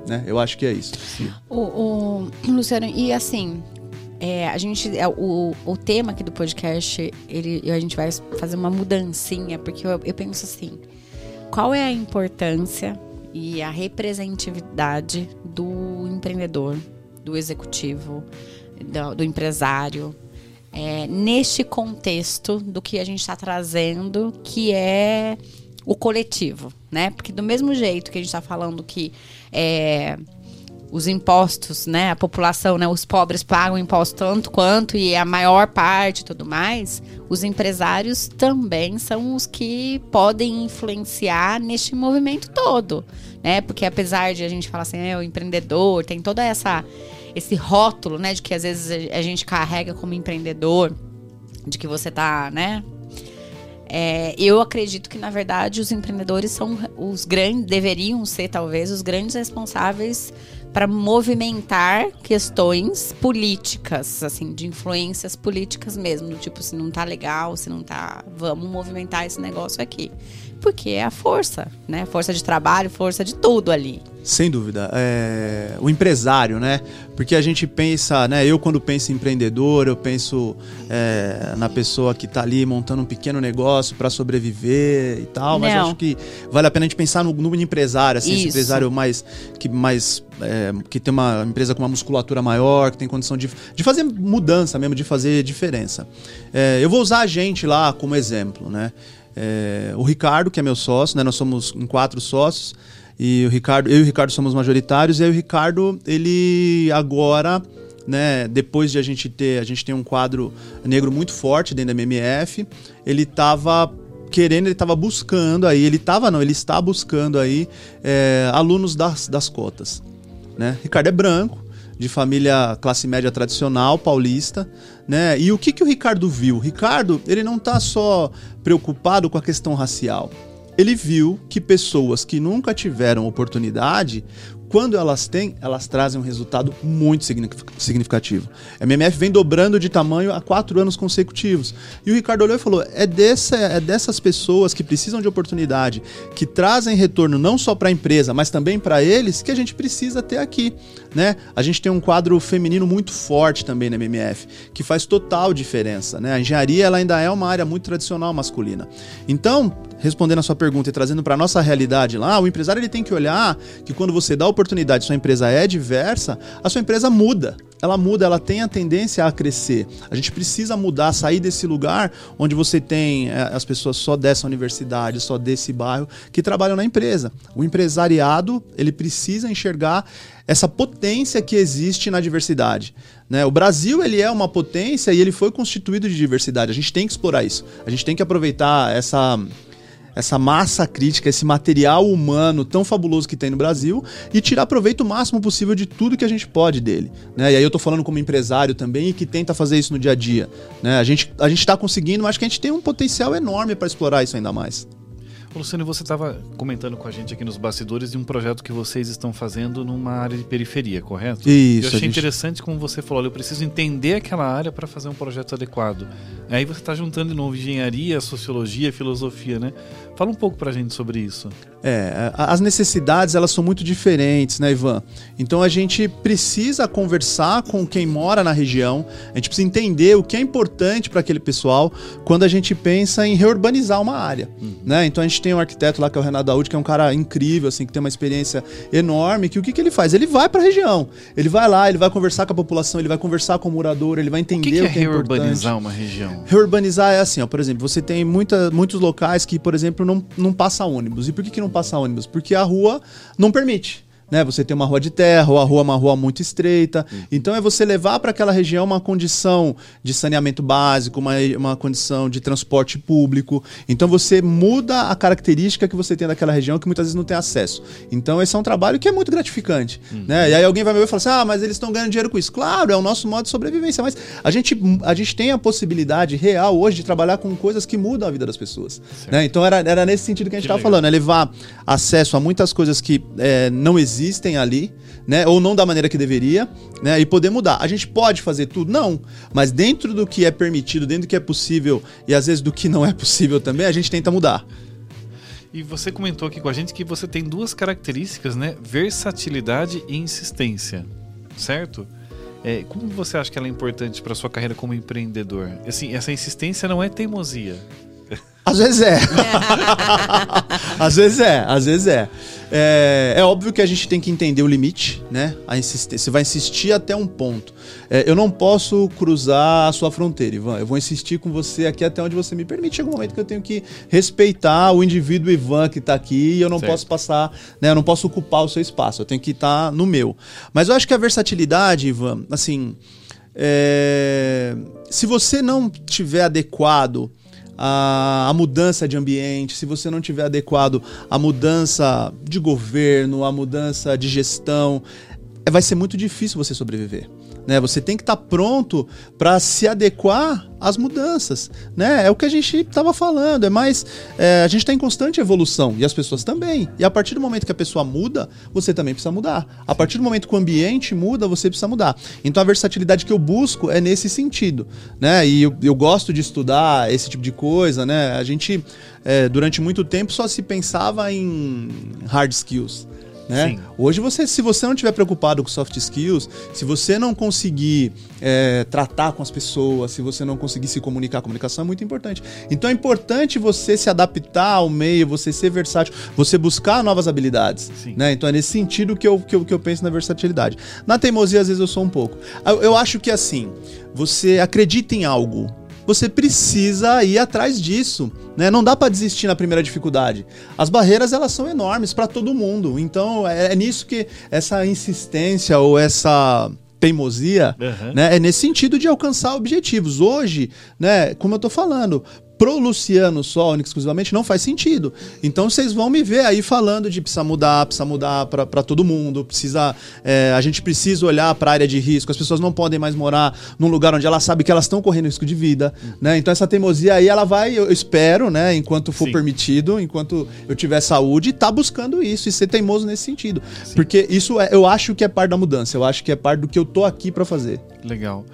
Speaker 3: Né? Eu acho que é isso.
Speaker 2: O, o, Luciano, e assim, é, a gente, é, o, o tema aqui do podcast, ele, a gente vai fazer uma mudancinha, porque eu, eu penso assim, qual é a importância e a representatividade do empreendedor, do executivo, do, do empresário, é, neste contexto do que a gente está trazendo, que é o coletivo, né? Porque do mesmo jeito que a gente está falando que é, os impostos, né? A população, né? Os pobres pagam imposto tanto quanto e a maior parte tudo mais. Os empresários também são os que podem influenciar neste movimento todo, né? Porque apesar de a gente falar assim, é o empreendedor, tem toda essa esse rótulo, né? De que às vezes a gente carrega como empreendedor, de que você tá, né? É, eu acredito que, na verdade, os empreendedores são os grandes, deveriam ser, talvez, os grandes responsáveis para movimentar questões políticas, assim, de influências políticas mesmo. Tipo, se não tá legal, se não tá. Vamos movimentar esse negócio aqui. Porque é a força, né? Força de trabalho, força de tudo ali.
Speaker 3: Sem dúvida. É, o empresário, né? Porque a gente pensa, né? Eu, quando penso em empreendedor, eu penso é, na pessoa que está ali montando um pequeno negócio para sobreviver e tal. Mas acho que vale a pena a gente pensar no, no empresário, assim, esse empresário mais. que, mais é, que tem uma empresa com uma musculatura maior, que tem condição de, de fazer mudança mesmo, de fazer diferença. É, eu vou usar a gente lá como exemplo, né? É, o Ricardo, que é meu sócio, né? Nós somos em quatro sócios. E o Ricardo, eu e o Ricardo somos majoritários, e aí o Ricardo, ele agora né, depois de a gente ter, a gente tem um quadro negro muito forte dentro da MMF, ele estava querendo, ele estava buscando aí, ele estava não, ele está buscando aí é, alunos das, das cotas. Né? Ricardo é branco, de família classe média tradicional, paulista, né? E o que, que o Ricardo viu? O Ricardo, ele não está só preocupado com a questão racial. Ele viu que pessoas que nunca tiveram oportunidade quando elas têm, elas trazem um resultado muito significativo. A MMF vem dobrando de tamanho há quatro anos consecutivos. E o Ricardo olhou e falou: é, dessa, é dessas pessoas que precisam de oportunidade, que trazem retorno não só para a empresa, mas também para eles, que a gente precisa ter aqui. Né? A gente tem um quadro feminino muito forte também na MMF, que faz total diferença. Né? A engenharia ela ainda é uma área muito tradicional masculina. Então, respondendo a sua pergunta e trazendo para nossa realidade lá, o empresário ele tem que olhar que quando você dá oportunidade, sua empresa é diversa, a sua empresa muda. Ela muda, ela tem a tendência a crescer. A gente precisa mudar, sair desse lugar onde você tem é, as pessoas só dessa universidade, só desse bairro que trabalham na empresa. O empresariado, ele precisa enxergar essa potência que existe na diversidade. Né? O Brasil ele é uma potência e ele foi constituído de diversidade. A gente tem que explorar isso. A gente tem que aproveitar essa essa massa crítica, esse material humano tão fabuloso que tem no Brasil e tirar proveito o máximo possível de tudo que a gente pode dele. Né? E aí eu tô falando como empresário também e que tenta fazer isso no dia a dia. Né? A gente a está conseguindo, mas acho que a gente tem um potencial enorme para explorar isso ainda mais.
Speaker 1: Luciano, você estava comentando com a gente aqui nos bastidores de um projeto que vocês estão fazendo numa área de periferia, correto?
Speaker 3: Isso.
Speaker 1: Eu achei
Speaker 3: gente...
Speaker 1: interessante como você falou, eu preciso entender aquela área para fazer um projeto adequado. Aí você está juntando de novo engenharia, sociologia, filosofia, né? Fala um pouco para a gente sobre isso.
Speaker 3: É, as necessidades elas são muito diferentes, né, Ivan? Então a gente precisa conversar com quem mora na região, a gente precisa entender o que é importante para aquele pessoal quando a gente pensa em reurbanizar uma área, uhum. né? Então a gente tem um arquiteto lá que é o Renato Daúde, que é um cara incrível, assim, que tem uma experiência enorme, que o que, que ele faz? Ele vai para a região, ele vai lá, ele vai conversar com a população, ele vai conversar com o morador, ele vai entender o que, que,
Speaker 1: o que
Speaker 3: é,
Speaker 1: é reurbanizar uma região.
Speaker 3: Reurbanizar é assim, ó, por exemplo, você tem muita, muitos locais que, por exemplo, não, não passa ônibus. E por que, que não passa ônibus? Porque a rua não permite né? Você tem uma rua de terra, ou a rua é uma rua muito estreita. Uhum. Então é você levar para aquela região uma condição de saneamento básico, uma, uma condição de transporte público. Então você muda a característica que você tem daquela região que muitas vezes não tem acesso. Então esse é um trabalho que é muito gratificante, uhum. né? E aí alguém vai me ver e falar assim: "Ah, mas eles estão ganhando dinheiro com isso". Claro, é o nosso modo de sobrevivência, mas a gente a gente tem a possibilidade real hoje de trabalhar com coisas que mudam a vida das pessoas, né? Então era, era nesse sentido que a gente estava falando, é levar acesso a muitas coisas que é, não existem existem ali, né? Ou não da maneira que deveria, né? E poder mudar. A gente pode fazer tudo? Não. Mas dentro do que é permitido, dentro do que é possível e às vezes do que não é possível também, a gente tenta mudar.
Speaker 1: E você comentou aqui com a gente que você tem duas características, né? Versatilidade e insistência, certo? É, como você acha que ela é importante para sua carreira como empreendedor? Assim, essa insistência não é teimosia.
Speaker 3: Às vezes é. às vezes é, às vezes é. é. é. óbvio que a gente tem que entender o limite, né? A insistência. Você vai insistir até um ponto. É, eu não posso cruzar a sua fronteira, Ivan. Eu vou insistir com você aqui até onde você me permite. Chega um momento que eu tenho que respeitar o indivíduo Ivan que está aqui e eu não certo. posso passar, né? Eu não posso ocupar o seu espaço. Eu tenho que estar tá no meu. Mas eu acho que a versatilidade, Ivan, assim. É... Se você não tiver adequado a, a mudança de ambiente, se você não tiver adequado à mudança de governo, à mudança de gestão, é, vai ser muito difícil você sobreviver. Né? Você tem que estar tá pronto para se adequar às mudanças. Né? É o que a gente estava falando. É mais. É, a gente está em constante evolução e as pessoas também. E a partir do momento que a pessoa muda, você também precisa mudar. A partir do momento que o ambiente muda, você precisa mudar. Então a versatilidade que eu busco é nesse sentido. Né? E eu, eu gosto de estudar esse tipo de coisa. Né? A gente, é, durante muito tempo, só se pensava em hard skills. Né? Hoje, você, se você não estiver preocupado com soft skills, se você não conseguir é, tratar com as pessoas, se você não conseguir se comunicar, a comunicação é muito importante. Então é importante você se adaptar ao meio, você ser versátil, você buscar novas habilidades. Né? Então é nesse sentido que eu, que, eu, que eu penso na versatilidade. Na teimosia, às vezes, eu sou um pouco. Eu, eu acho que assim, você acredita em algo, você precisa ir atrás disso, né? Não dá para desistir na primeira dificuldade. As barreiras elas são enormes para todo mundo. Então é, é nisso que essa insistência ou essa teimosia,
Speaker 1: Uhum.
Speaker 3: né? É nesse sentido de alcançar objetivos. Hoje, né, como eu tô falando, pro Luciano só, única e exclusivamente, não faz sentido. Então vocês vão me ver aí falando de precisa mudar, precisa mudar pra pra todo mundo, precisa. é, a gente precisa olhar pra área de risco, as pessoas não podem mais morar num lugar onde elas sabem que elas estão correndo risco de vida. Né? Então essa teimosia aí, ela vai, eu espero, né, enquanto for
Speaker 1: Sim.
Speaker 3: permitido, enquanto eu tiver saúde, tá buscando isso e ser teimoso nesse sentido. Porque isso é, eu acho que é parte da mudança, eu acho que é parte do que eu tô aqui pra fazer.
Speaker 1: Legal.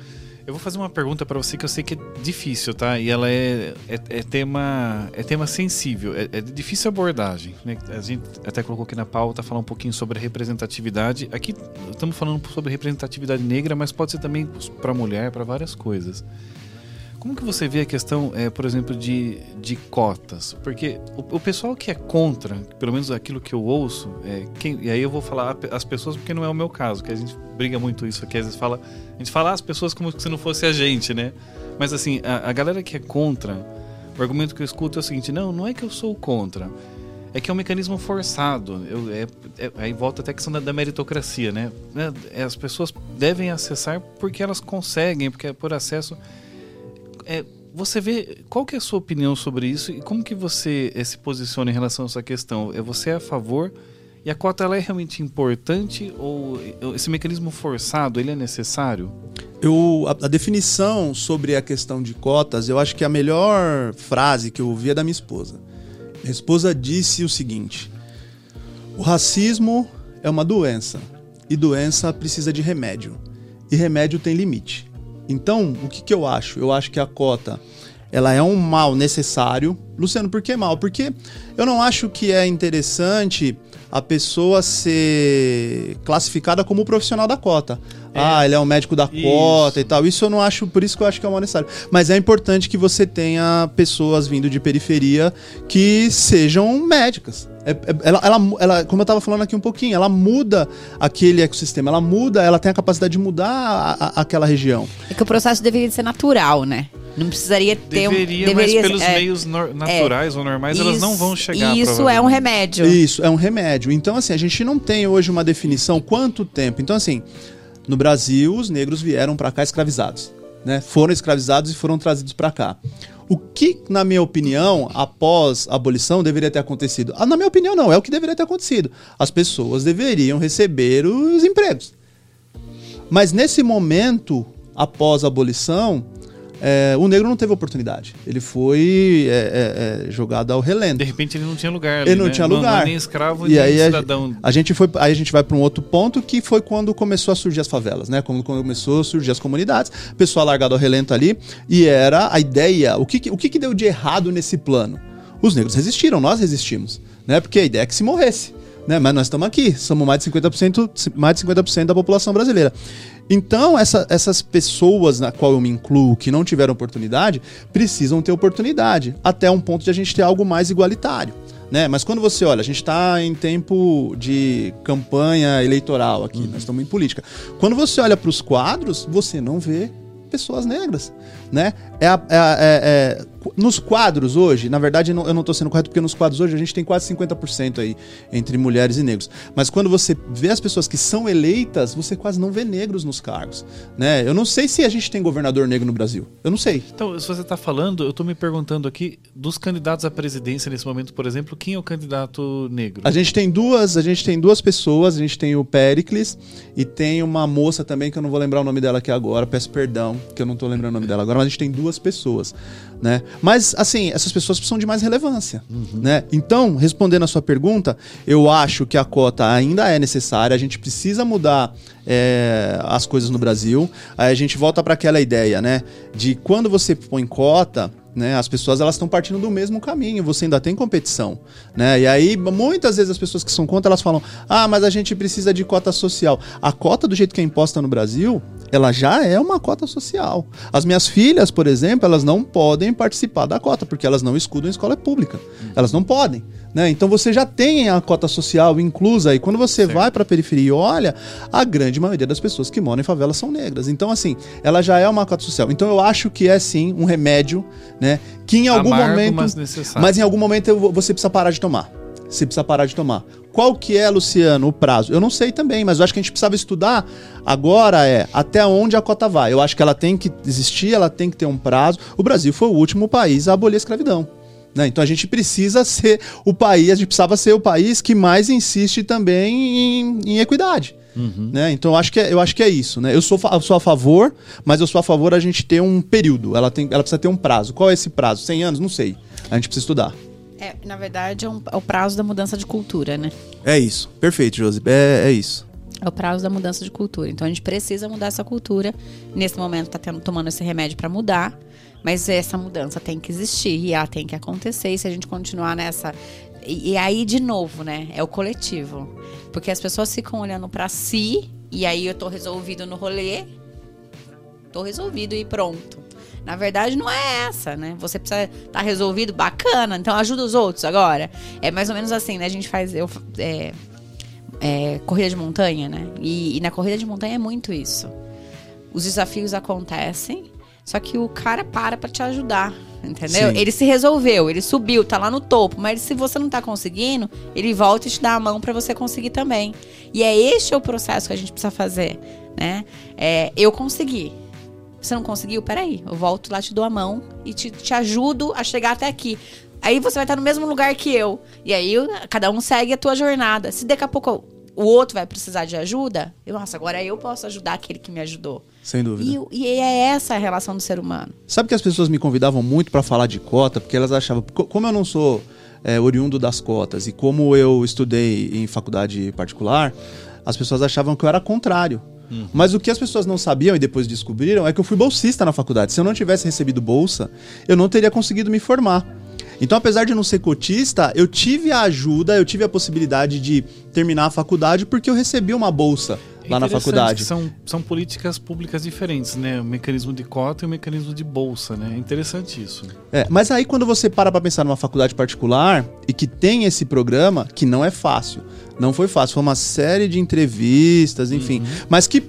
Speaker 1: Eu vou fazer uma pergunta pra você que eu sei que é difícil, tá? E ela é, é, é tema é tema sensível, é, é difícil abordagem. Né? A gente até colocou aqui na pauta falar um pouquinho sobre representatividade. Aqui estamos falando sobre representatividade negra, mas pode ser também para mulher, para várias coisas. Como que você vê a questão, é, por exemplo, de, de cotas? Porque o, o pessoal que é contra, pelo menos aquilo que eu ouço, é, quem, e aí eu vou falar as pessoas porque não é o meu caso, que a gente briga muito isso aqui, às vezes fala, a gente fala as pessoas como se não fosse a gente, né? Mas assim, a, a galera que é contra, o argumento que eu escuto é o seguinte, não, não é que eu sou contra, é que é um mecanismo forçado. Eu, é, é- aí volta até a questão da, da meritocracia, né? Né? É, As pessoas devem acessar porque elas conseguem, porque é por acesso é, você vê qual que é a sua opinião sobre isso e como que você eh, se posiciona em relação a essa questão? É você a favor e a cota ela é realmente importante ou esse mecanismo forçado ele é necessário?
Speaker 3: Eu, a, a definição sobre a questão de cotas, eu acho que a melhor frase que eu ouvi é da minha esposa. Minha esposa disse o seguinte: o racismo é uma doença e doença precisa de remédio e remédio tem limite. Então, o que, que eu acho? Eu acho que a cota ela é um mal necessário. Luciano, por que mal? Porque eu não acho que é interessante a pessoa ser classificada como profissional da cota. Ah, ele é um médico da
Speaker 1: Isso.
Speaker 3: cota e tal. Isso eu não acho, por isso que eu acho que é um mal necessário. Mas é importante que você tenha pessoas vindo de periferia que sejam médicas. É- é- ela, ela, ela- como eu estava falando aqui um pouquinho, ela muda aquele ecossistema, ela muda, ela tem a capacidade de mudar a- a- aquela região.
Speaker 2: É que o processo deveria ser natural, né? Não precisaria ter
Speaker 1: Deveria,
Speaker 2: um.
Speaker 1: mas
Speaker 2: Deveria,
Speaker 1: pelos
Speaker 2: é,
Speaker 1: meios nor- naturais ou normais elas não
Speaker 2: isso-
Speaker 1: vão chegar.
Speaker 2: Isso é um remédio.
Speaker 3: Isso, é um remédio. Então, assim, a gente não tem hoje uma definição quanto tempo. Então, assim, no Brasil, os negros vieram para cá escravizados. Né? Foram escravizados e foram trazidos para cá. O que, na minha opinião, após a abolição, deveria ter acontecido? Ah, na minha opinião, não. É o que deveria ter acontecido. As pessoas deveriam receber os empregos. Mas nesse momento, após a abolição, é, o negro não teve oportunidade. Ele foi é, é, é, jogado ao relento.
Speaker 1: De repente ele não tinha lugar. ali,
Speaker 3: Ele não
Speaker 1: né?
Speaker 3: tinha
Speaker 1: Não,
Speaker 3: lugar.
Speaker 1: é nem escravo
Speaker 3: E
Speaker 1: nem
Speaker 3: aí a,
Speaker 1: cidadão.
Speaker 3: a gente foi, aí a gente vai para um outro ponto que foi quando começou a surgir as favelas, né? Quando começou a surgir as comunidades, pessoal largado ao relento ali, e era a ideia, o que, que- o que, que deu de errado nesse plano? Os negros resistiram, nós resistimos, né? Porque a ideia é que se morresse, né? Mas nós estamos aqui, somos mais de 50%, mais de 50% da população brasileira. Então, essa- essas pessoas na qual eu me incluo, que não tiveram oportunidade, precisam ter oportunidade, até um ponto de a gente ter algo mais igualitário. Né? Mas quando você olha, a gente está em tempo de campanha eleitoral aqui, nós estamos em política. Quando você olha para os quadros, você não vê pessoas negras, né? É a- é a- é- é- nos quadros hoje, na verdade eu não estou sendo correto porque nos quadros hoje a gente tem quase 50% aí entre mulheres e negros. Mas quando você vê as pessoas que são eleitas, você quase não vê negros nos cargos, né? Eu não sei se a gente tem governador negro no Brasil. Eu não sei.
Speaker 1: Então, se você está falando, eu estou me perguntando aqui dos candidatos à presidência nesse momento, por exemplo, quem é o candidato negro?
Speaker 3: A gente tem duas, a gente tem duas pessoas, a gente tem o Pericles e tem uma moça também que eu não vou lembrar o nome dela aqui agora, peço perdão, que eu não tô lembrando o nome dela agora, mas a gente tem duas pessoas, né? Mas assim, essas pessoas precisam de mais relevância, né? Então, respondendo a sua pergunta, eu acho que a cota ainda é necessária, a gente precisa mudar é, as coisas no Brasil. Aí a gente volta para aquela ideia, né, de quando você põe cota, né, as pessoas elas estão partindo do mesmo caminho, você ainda tem competição, né? E aí muitas vezes as pessoas que são contra elas falam: "Ah, mas a gente precisa de cota social". A cota do jeito que é imposta no Brasil, ela já é uma cota social. As minhas filhas, por exemplo, elas não podem participar da cota porque elas não estudam em escola pública. Elas não podem, né? Então você já tem a cota social inclusa e quando você
Speaker 1: Certo.
Speaker 3: vai para a periferia e olha, a grande maioria das pessoas que moram em favelas são negras. Então assim, ela já é uma cota social. Então eu acho que é sim um remédio, né, que em algum
Speaker 1: Amargo,
Speaker 3: momento
Speaker 1: mas necessário.
Speaker 3: mas em algum momento você precisa parar de tomar. Você precisa parar de tomar. Qual que é, Luciano, o prazo? Eu não sei também, mas eu acho que a gente precisava estudar agora é até onde a cota vai. Eu acho que ela tem que existir, ela tem que ter um prazo. O Brasil foi o último país a abolir a escravidão. Né? Então a gente precisa ser o país, a gente precisava ser o país que mais insiste também em, em equidade. Uhum. Né? Então eu acho, que é, eu acho que é isso. Né? Eu, sou, eu sou a favor, mas eu sou a favor a gente ter um período. Ela, tem, ela precisa ter um prazo. Qual é esse prazo? 100 anos? Não sei. A gente precisa estudar.
Speaker 2: É, na verdade, é, um, é, o prazo da mudança de cultura, né?
Speaker 3: É isso. Perfeito, Josi. É, é isso.
Speaker 2: É o prazo da mudança de cultura. Então a gente precisa mudar essa cultura. Nesse momento está tomando esse remédio para mudar. Mas essa mudança tem que existir e ela tem que acontecer. E se a gente continuar nessa. E, e aí, de novo, né? É o coletivo. Porque as pessoas ficam olhando para si e aí eu tô resolvido no rolê. Tô resolvido e pronto. Na verdade, não é essa, né? Você precisa estar tá resolvido, bacana, então ajuda os outros agora. É mais ou menos assim, né? A gente faz. Eu, é, é, corrida de montanha, né? E, e na corrida de montanha é muito isso. Os desafios acontecem, só que o cara para pra te ajudar, entendeu? Sim. Ele se resolveu, ele subiu, tá lá no topo, mas se você não tá conseguindo, ele volta e te dá a mão para você conseguir também. E é este o processo que a gente precisa fazer, né? É, eu consegui. Você não conseguiu? Peraí, eu volto lá, te dou a mão e te, te ajudo a chegar até aqui. Aí você vai estar no mesmo lugar que eu. E aí cada um segue a tua jornada. Se daqui a pouco o outro vai precisar de ajuda, eu, nossa, agora eu posso ajudar aquele que me ajudou.
Speaker 3: Sem dúvida.
Speaker 2: E, e é essa a relação do ser humano.
Speaker 3: Sabe que as pessoas me convidavam muito para falar de cota, porque elas achavam, como eu não sou é, oriundo das cotas e como eu estudei em faculdade particular, as pessoas achavam que eu era contrário. Uhum. Mas o que as pessoas não sabiam e depois descobriram é que eu fui bolsista na faculdade. Se eu não tivesse recebido bolsa, eu não teria conseguido me formar. Então, apesar de não ser cotista, eu tive a ajuda, eu tive a possibilidade de terminar a faculdade porque eu recebi uma bolsa lá na faculdade.
Speaker 1: São, são políticas públicas diferentes, né? O mecanismo de cota e o mecanismo de bolsa, né? É interessante isso.
Speaker 3: É, mas aí quando você para para pensar numa faculdade particular e que tem esse programa, que não é fácil. Não foi fácil, foi uma série de entrevistas, enfim, uhum. mas que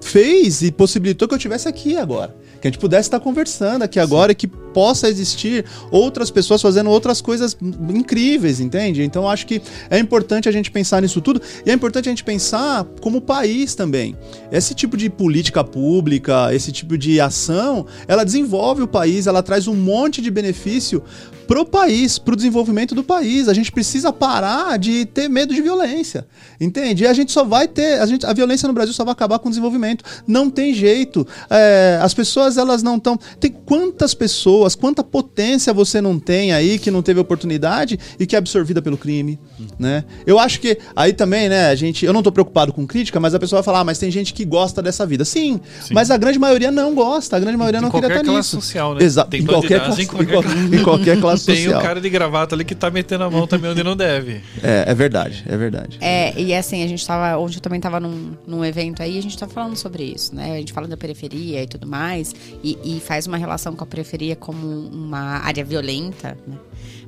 Speaker 3: fez e possibilitou que eu tivesse aqui agora que a gente pudesse estar conversando aqui agora Sim. e que possa existir outras pessoas fazendo outras coisas incríveis, entende? Então acho que é importante a gente pensar nisso tudo e é importante a gente pensar como país também. Esse tipo de política pública, esse tipo de ação, ela desenvolve o país, ela traz um monte de benefício pro país, pro desenvolvimento do país. A gente precisa parar de ter medo de violência, entende? E a gente só vai ter, a, gente, a violência no Brasil só vai acabar com o desenvolvimento. Não tem jeito. É, as pessoas elas não estão. Tem quantas pessoas, quanta potência você não tem aí que não teve oportunidade e que é absorvida pelo crime, hum. né? Eu acho que aí também, né? A gente, eu não tô preocupado com crítica, mas a pessoa vai falar, ah, mas tem gente que gosta dessa vida. Sim, Sim, mas a grande maioria não gosta. A grande maioria não queria estar nisso.
Speaker 1: Classe social, né?
Speaker 3: Exato. Em qualquer, classe, em qualquer, em qualquer classe
Speaker 1: tem social. Tem o cara de gravata ali que tá metendo a mão também onde não deve.
Speaker 3: É, é verdade, é verdade.
Speaker 2: É, e assim, a gente tava. Hoje eu também tava num, num evento aí, a gente tá falando sobre isso, né? A gente fala da periferia e tudo mais, e, e faz uma relação com a periferia como uma área violenta, né?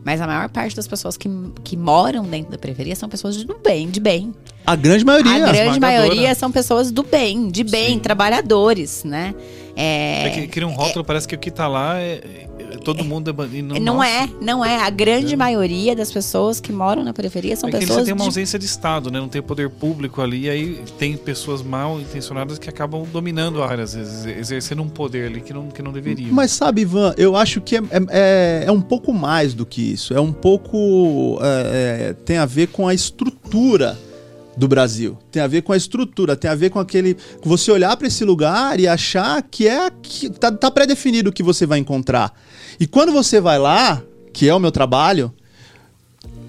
Speaker 2: Mas a maior parte das pessoas que, que moram dentro da periferia são pessoas do bem, de bem.
Speaker 3: A grande maioria.
Speaker 2: A grande maioria são pessoas do bem, de bem, Sim. trabalhadores, né?
Speaker 1: É, é que cria um rótulo, é, parece que o que tá lá é, todo mundo é bandido.
Speaker 2: Não, não é, não é. A grande é. maioria das pessoas que moram na periferia são é pessoas.
Speaker 1: Você tem uma ausência de... de Estado, né? Não tem poder público ali, e aí tem pessoas mal intencionadas que acabam dominando a área, às vezes, exercendo um poder ali que não, que não deveriam.
Speaker 3: Mas sabe, Ivan, eu acho que é, é, é, é um pouco mais do que isso. É um pouco. É, tem a ver com a estrutura do Brasil. Tem a ver com a estrutura, tem a ver com aquele. Você olhar para esse lugar e achar que é. que tá, tá pré-definido o que você vai encontrar. E quando você vai lá, que é o meu trabalho,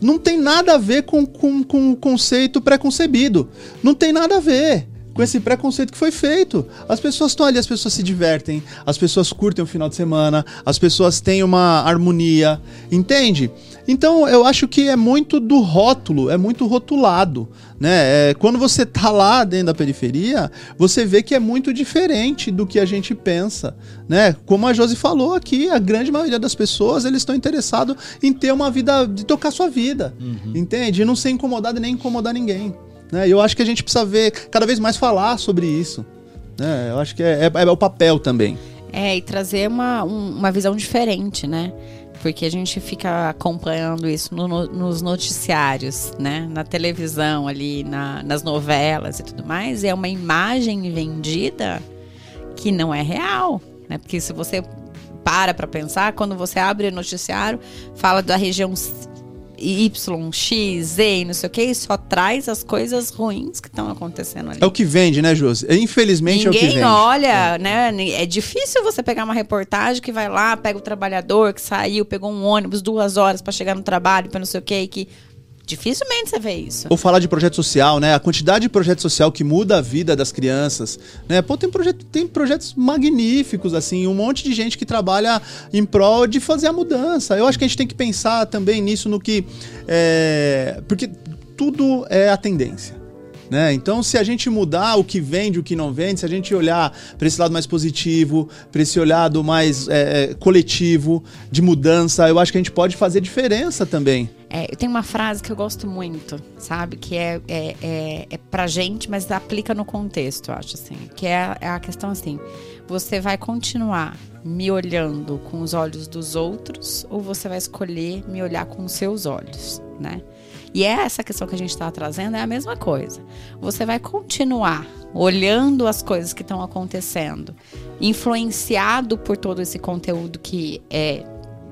Speaker 3: não tem nada a ver com, com, com o conceito preconcebido. Não tem nada a ver com esse preconceito que foi feito. As pessoas estão ali, as pessoas se divertem, as pessoas curtem o final de semana, as pessoas têm uma harmonia, entende? Então eu acho que é muito do rótulo, é muito rotulado. Né? É, quando você tá lá dentro da periferia, você vê que é muito diferente do que a gente pensa. Né? Como a Josi falou aqui, a grande maioria das pessoas eles estão interessados em ter uma vida, de tocar sua vida. Uhum. Entende? E não ser incomodado nem incomodar ninguém. Né? E eu acho que a gente precisa ver, cada vez mais falar sobre isso. Né? Eu acho que é, é, é o papel também.
Speaker 2: É, e trazer uma, um, uma visão diferente, né? Porque a gente fica acompanhando isso no, no, nos noticiários, né? Na televisão ali, na, nas novelas e tudo mais. E é uma imagem vendida que não é real, né? Porque se você para para pensar, quando você abre o noticiário, fala da região Y, X, Z, não sei o que, e só traz as coisas ruins que estão acontecendo ali.
Speaker 3: É o que vende, né, Josi? Infelizmente
Speaker 2: Ninguém
Speaker 3: é o que vende.
Speaker 2: olha, é. né? É difícil você pegar uma reportagem que vai lá, pega o trabalhador que saiu, pegou um ônibus duas horas para chegar no trabalho, para não sei o que, que Dificilmente você vê isso.
Speaker 3: Ou falar de projeto social, né? A quantidade de projeto social que muda a vida das crianças, né? Pô, tem, projeto, tem projetos magníficos, assim, um monte de gente que trabalha em prol de fazer a mudança. Eu acho que a gente tem que pensar também nisso, no que. É... Porque tudo é a tendência. Né? Então, se a gente mudar o que vende, o que não vende, se a gente olhar para esse lado mais positivo, para esse olhado mais é, é, coletivo, de mudança, eu acho que a gente pode fazer diferença também.
Speaker 2: É, eu tenho uma frase que eu gosto muito, sabe? Que é, é, é, é pra gente, mas aplica no contexto, eu acho assim. Que é, é a questão assim: você vai continuar me olhando com os olhos dos outros ou você vai escolher me olhar com os seus olhos, né? E é essa questão que a gente está trazendo é a mesma coisa. Você vai continuar olhando as coisas que estão acontecendo, influenciado por todo esse conteúdo que é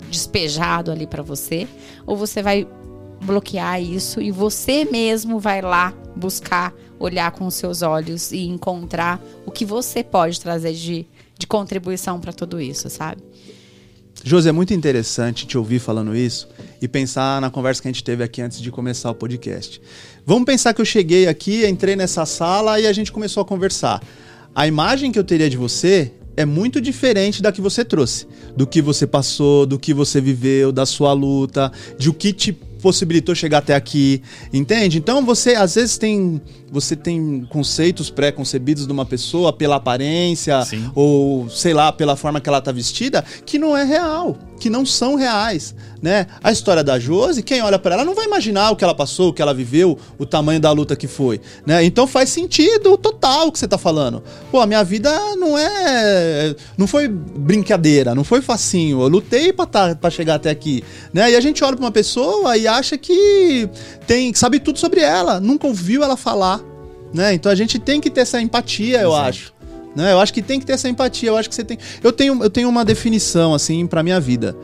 Speaker 2: despejado ali para você, ou você vai bloquear isso e você mesmo vai lá buscar olhar com os seus olhos e encontrar o que você pode trazer de, de contribuição para tudo isso, sabe?
Speaker 3: José, é muito interessante te ouvir falando isso e pensar na conversa que a gente teve aqui antes de começar o podcast. Vamos pensar que eu cheguei aqui, entrei nessa sala e a gente começou a conversar. A imagem que eu teria de você é muito diferente da que você trouxe, do que você passou, do que você viveu, da sua luta, de o que te possibilitou chegar até aqui, entende? Então você às vezes tem você tem conceitos pré-concebidos de uma pessoa pela aparência Sim. ou sei lá pela forma que ela tá vestida que não é real, que não são reais, né? A história da Josi, quem olha para ela não vai imaginar o que ela passou, o que ela viveu, o tamanho da luta que foi, né? Então faz sentido total o que você tá falando. Pô, a minha vida não é não foi brincadeira, não foi facinho. Eu lutei para tá, para chegar até aqui, né? E a gente olha para uma pessoa e acha que tem sabe tudo sobre ela, nunca ouviu ela falar né? Então a gente tem que ter essa empatia, eu Exato. acho. Né? Eu acho que tem que ter essa empatia. Eu acho que você tem. Eu tenho, eu tenho uma definição assim para minha vida.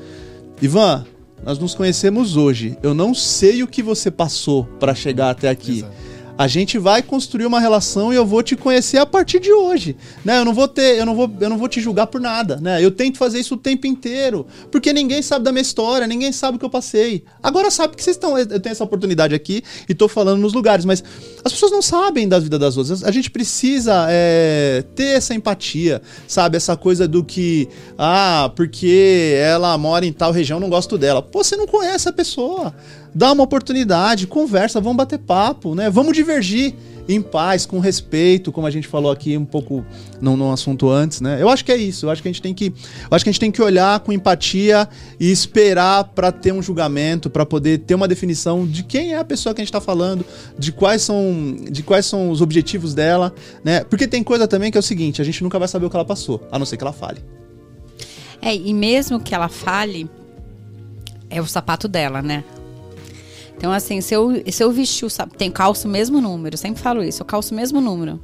Speaker 3: Ivan, nós nos conhecemos hoje. Eu não sei o que você passou para chegar até aqui. Exato a gente vai construir uma relação e eu vou te conhecer a partir de hoje, né? Eu não vou ter, eu não vou, eu não vou te julgar por nada, né? Eu tento fazer isso o tempo inteiro, porque ninguém sabe da minha história, ninguém sabe o que eu passei. Agora sabe que vocês estão, eu tenho essa oportunidade aqui e tô falando nos lugares, mas as pessoas não sabem da vida das outras. A gente precisa é, ter essa empatia, sabe? Essa coisa do que, ah, porque ela mora em tal região, não gosto dela. Pô, você não conhece a pessoa dá uma oportunidade, conversa, vamos bater papo, né? Vamos divergir em paz, com respeito, como a gente falou aqui um pouco no, no assunto antes, né? Eu acho que é isso. Eu acho que a gente tem que, acho que a gente tem que olhar com empatia e esperar para ter um julgamento, para poder ter uma definição de quem é a pessoa que a gente está falando, de quais são, de quais são os objetivos dela, né? Porque tem coisa também que é o seguinte, a gente nunca vai saber o que ela passou, a não ser que ela fale.
Speaker 2: É, e mesmo que ela fale, é o sapato dela, né? Então, assim, se eu, se eu vestir o sapato. Tem calço o mesmo número, sempre falo isso, eu calço o mesmo número.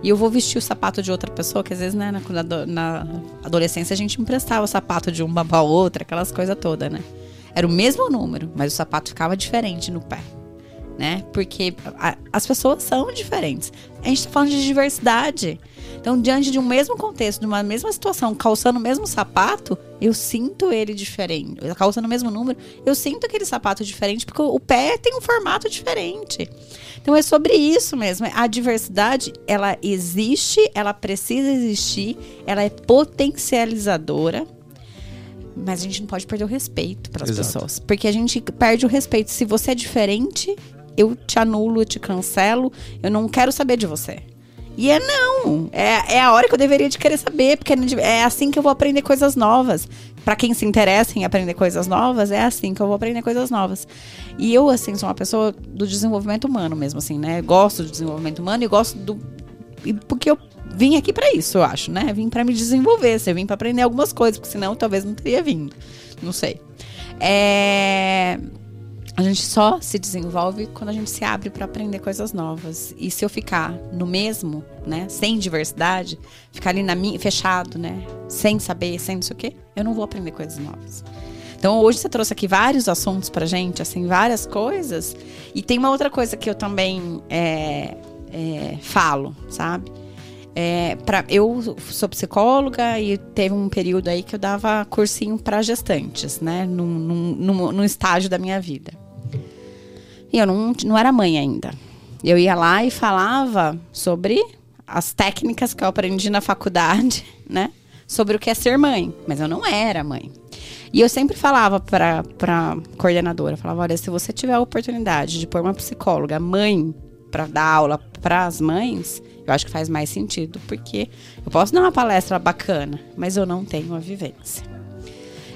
Speaker 2: E eu vou vestir o sapato de outra pessoa, que às vezes, né, na, na adolescência a gente emprestava o sapato de uma pra outra, aquelas coisas todas, né? Era o mesmo número, mas o sapato ficava diferente no pé né? Porque a, as pessoas são diferentes. A gente está falando de diversidade. Então, diante de um mesmo contexto, de uma mesma situação, calçando o mesmo sapato, eu sinto ele diferente. Calçando o mesmo número, eu sinto aquele sapato diferente, porque o pé tem um formato diferente. Então, é sobre isso mesmo. A diversidade, ela existe, ela precisa existir, ela é potencializadora mas a gente não pode perder o respeito para as pessoas. Porque a gente perde o respeito. Se você é diferente, eu te anulo, eu te cancelo, eu não quero saber de você. E é não. É, é a hora que eu deveria de querer saber, porque é assim que eu vou aprender coisas novas. Para quem se interessa em aprender coisas novas, é assim que eu vou aprender coisas novas. E eu, assim, sou uma pessoa do desenvolvimento humano mesmo, assim, né? Gosto do desenvolvimento humano e gosto do. Porque eu vim aqui para isso, eu acho, né? Vim para me desenvolver, eu vim para aprender algumas coisas, porque senão talvez não teria vindo. Não sei. É, a gente só se desenvolve quando a gente se abre para aprender coisas novas. E se eu ficar no mesmo, né, sem diversidade, ficar ali na minha, fechado, né, sem saber, sem não sei o quê, eu não vou aprender coisas novas. Então hoje você trouxe aqui vários assuntos pra gente, assim, várias coisas. E tem uma outra coisa que eu também é, é, falo, sabe? É, pra, eu sou psicóloga e teve um período aí que eu dava cursinho para gestantes, né? Num, num, num, num estágio da minha vida. E eu não, não era mãe ainda. Eu ia lá e falava sobre as técnicas que eu aprendi na faculdade, né? Sobre o que é ser mãe. Mas eu não era mãe. E eu sempre falava para a coordenadora, falava, olha, se você tiver a oportunidade de pôr uma psicóloga mãe para dar aula para as mães, eu acho que faz mais sentido, porque eu posso dar uma palestra bacana, mas eu não tenho a vivência.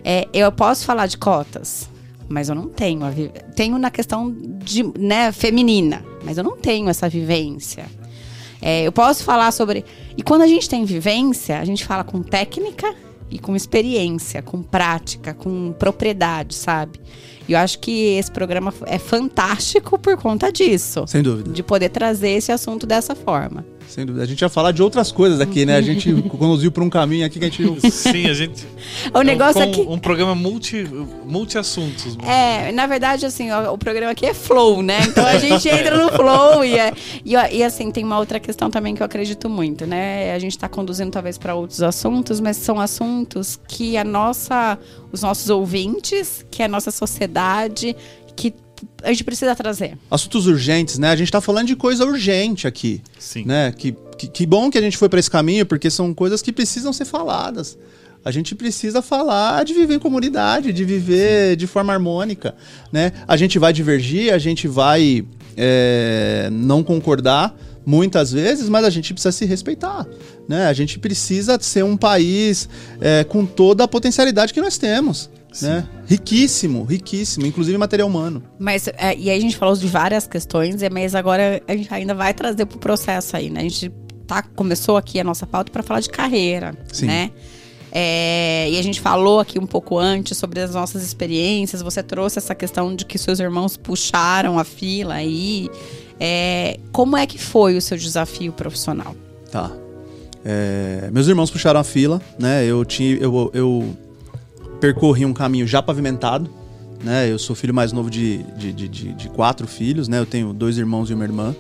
Speaker 2: É, eu posso falar de cotas, mas eu não tenho a tenho na questão de né, feminina, mas eu não tenho essa vivência. É, eu posso falar sobre e quando a gente tem vivência, a gente fala com técnica e com experiência, com prática, com propriedade, sabe? E eu acho que esse programa é fantástico por conta disso.
Speaker 3: Sem dúvida.
Speaker 2: De poder trazer esse assunto dessa forma.
Speaker 3: Sem dúvida. A gente ia falar de outras coisas aqui, né? A gente conduziu por um caminho aqui que a gente.
Speaker 1: Sim, a gente.
Speaker 2: o negócio
Speaker 1: é
Speaker 2: aqui.
Speaker 1: Um programa multi, multi assuntos.
Speaker 2: É, na verdade, assim, o, o, programa aqui é flow, né? Então a gente entra no flow e, é, e, e, assim, tem uma outra questão também que eu acredito muito, né? A gente está conduzindo talvez para outros assuntos, mas são assuntos que a nossa, os nossos ouvintes, que a nossa sociedade, que a gente precisa trazer.
Speaker 3: Assuntos urgentes, né? A gente está falando de coisa urgente aqui.
Speaker 1: Sim.
Speaker 3: Né? Que, que, que bom que a gente foi para esse caminho, porque são coisas que precisam ser faladas. A gente precisa falar de viver em comunidade, de viver de forma harmônica, né? A gente vai divergir, a gente vai é, não concordar muitas vezes, mas a gente precisa se respeitar, né? A gente precisa ser um país é, com toda a potencialidade que nós temos. Né? Riquíssimo, riquíssimo, inclusive material humano.
Speaker 2: Mas, é, e aí a gente falou de várias questões, mas agora a gente ainda vai trazer pro processo aí, né? A gente tá, começou aqui a nossa pauta para falar de carreira, Sim. né? É, e a gente falou aqui um pouco antes sobre as nossas experiências. Você trouxe essa questão de que seus irmãos puxaram a fila aí. É, como é que foi o seu desafio profissional?
Speaker 3: Tá. É, meus irmãos puxaram a fila, né? Eu tinha, eu, eu percorri um caminho já pavimentado. Né? Eu sou filho mais novo de, de, de, de, quatro filhos, né? Eu tenho dois irmãos e uma irmã.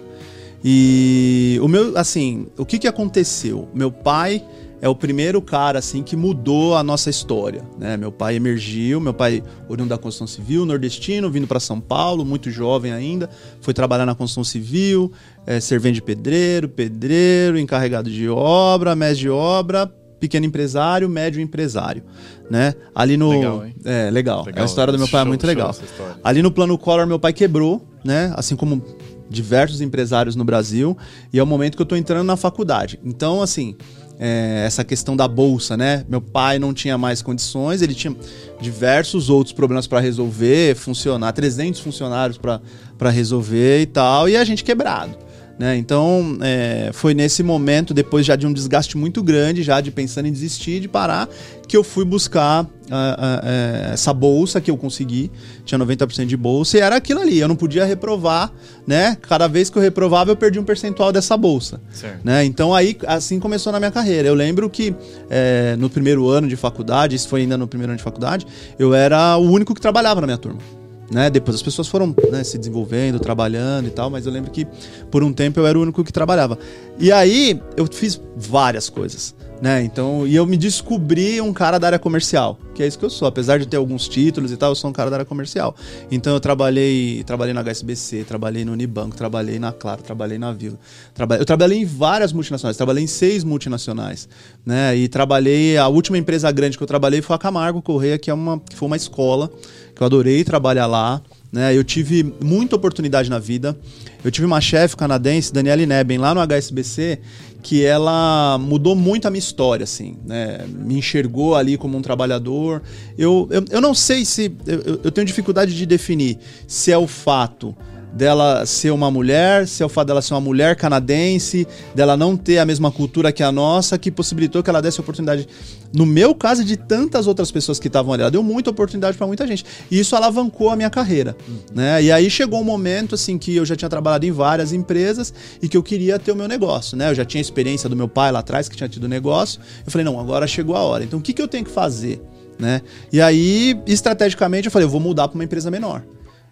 Speaker 3: E o meu, assim, o que, que aconteceu? Meu pai é o primeiro cara assim que mudou a nossa história, né? Meu pai emergiu, meu pai oriundo da construção civil, nordestino, vindo para São Paulo, muito jovem ainda, foi trabalhar na construção civil, é, servente de pedreiro, pedreiro, encarregado de obra, mestre de obra, pequeno empresário, médio empresário, né? Ali no
Speaker 1: legal, hein?
Speaker 3: é legal. legal. A história do meu pai é show, é muito legal. Ali no plano Collor meu pai quebrou, né? Assim como diversos empresários no Brasil, e é o momento que eu estou entrando na faculdade. Então, assim, é, essa questão da bolsa, né? Meu pai não tinha mais condições, ele tinha diversos outros problemas para resolver, funcionar, 300 funcionários para resolver e tal, e a gente quebrado. Né? Então, é, foi nesse momento, depois já de um desgaste muito grande, já de pensando em desistir, de parar, que eu fui buscar uh, uh, essa bolsa que eu consegui. Tinha 90% de bolsa e era aquilo ali. Eu não podia reprovar, né? Cada vez que eu reprovava, eu perdi um percentual dessa bolsa. Certo. Né? Então, aí, assim começou na minha carreira. Eu lembro que é, no primeiro ano de faculdade, isso foi ainda no primeiro ano de faculdade, eu era o único que trabalhava na minha turma. Né? Depois as pessoas foram né, se desenvolvendo, trabalhando e tal, mas eu lembro que por um tempo eu era o único que trabalhava. E aí eu fiz várias coisas. Né? Então, e eu me descobri um cara da área comercial, que é isso que eu sou. Apesar de ter alguns títulos e tal, eu sou um cara da área comercial. Então, eu trabalhei, trabalhei na HSBC, trabalhei no Unibanco, trabalhei na Claro, trabalhei na Viva. Trabalhei, eu trabalhei em várias multinacionais, trabalhei em seis multinacionais, né? E trabalhei, a última empresa grande que eu trabalhei foi a Camargo Correia, que é uma que foi uma escola que eu adorei trabalhar lá. Né? Eu tive muita oportunidade na vida. Eu tive uma chefe canadense, Daniela Neben, lá no HSBC, que ela mudou muito a minha história, assim, né? Me enxergou ali como um trabalhador. Eu, eu, eu não sei se. Eu, eu tenho dificuldade de definir se é o fato dela ser uma mulher, ser o fato dela ser uma mulher canadense, dela não ter a mesma cultura que a nossa, que possibilitou que ela desse oportunidade. No meu caso, de tantas outras pessoas que estavam ali, ela deu muita oportunidade para muita gente. E isso alavancou a minha carreira. Né? E aí chegou um momento assim que eu já tinha trabalhado em várias empresas e que eu queria ter o meu negócio. Né? Eu já tinha experiência do meu pai lá atrás, que tinha tido negócio. Eu falei, não, agora chegou a hora. Então o que, que eu tenho que fazer? Né? E aí, estrategicamente, eu falei, eu vou mudar para uma empresa menor.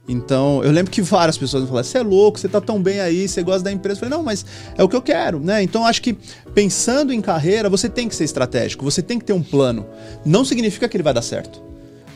Speaker 3: Então, eu lembro que várias pessoas me falaram: você é louco, você tá tão bem aí, você gosta da empresa. Eu falei, não, mas é o que eu quero, né? Então, acho que pensando em carreira, você tem que ser estratégico, você tem que ter um plano. Não significa que ele vai dar certo.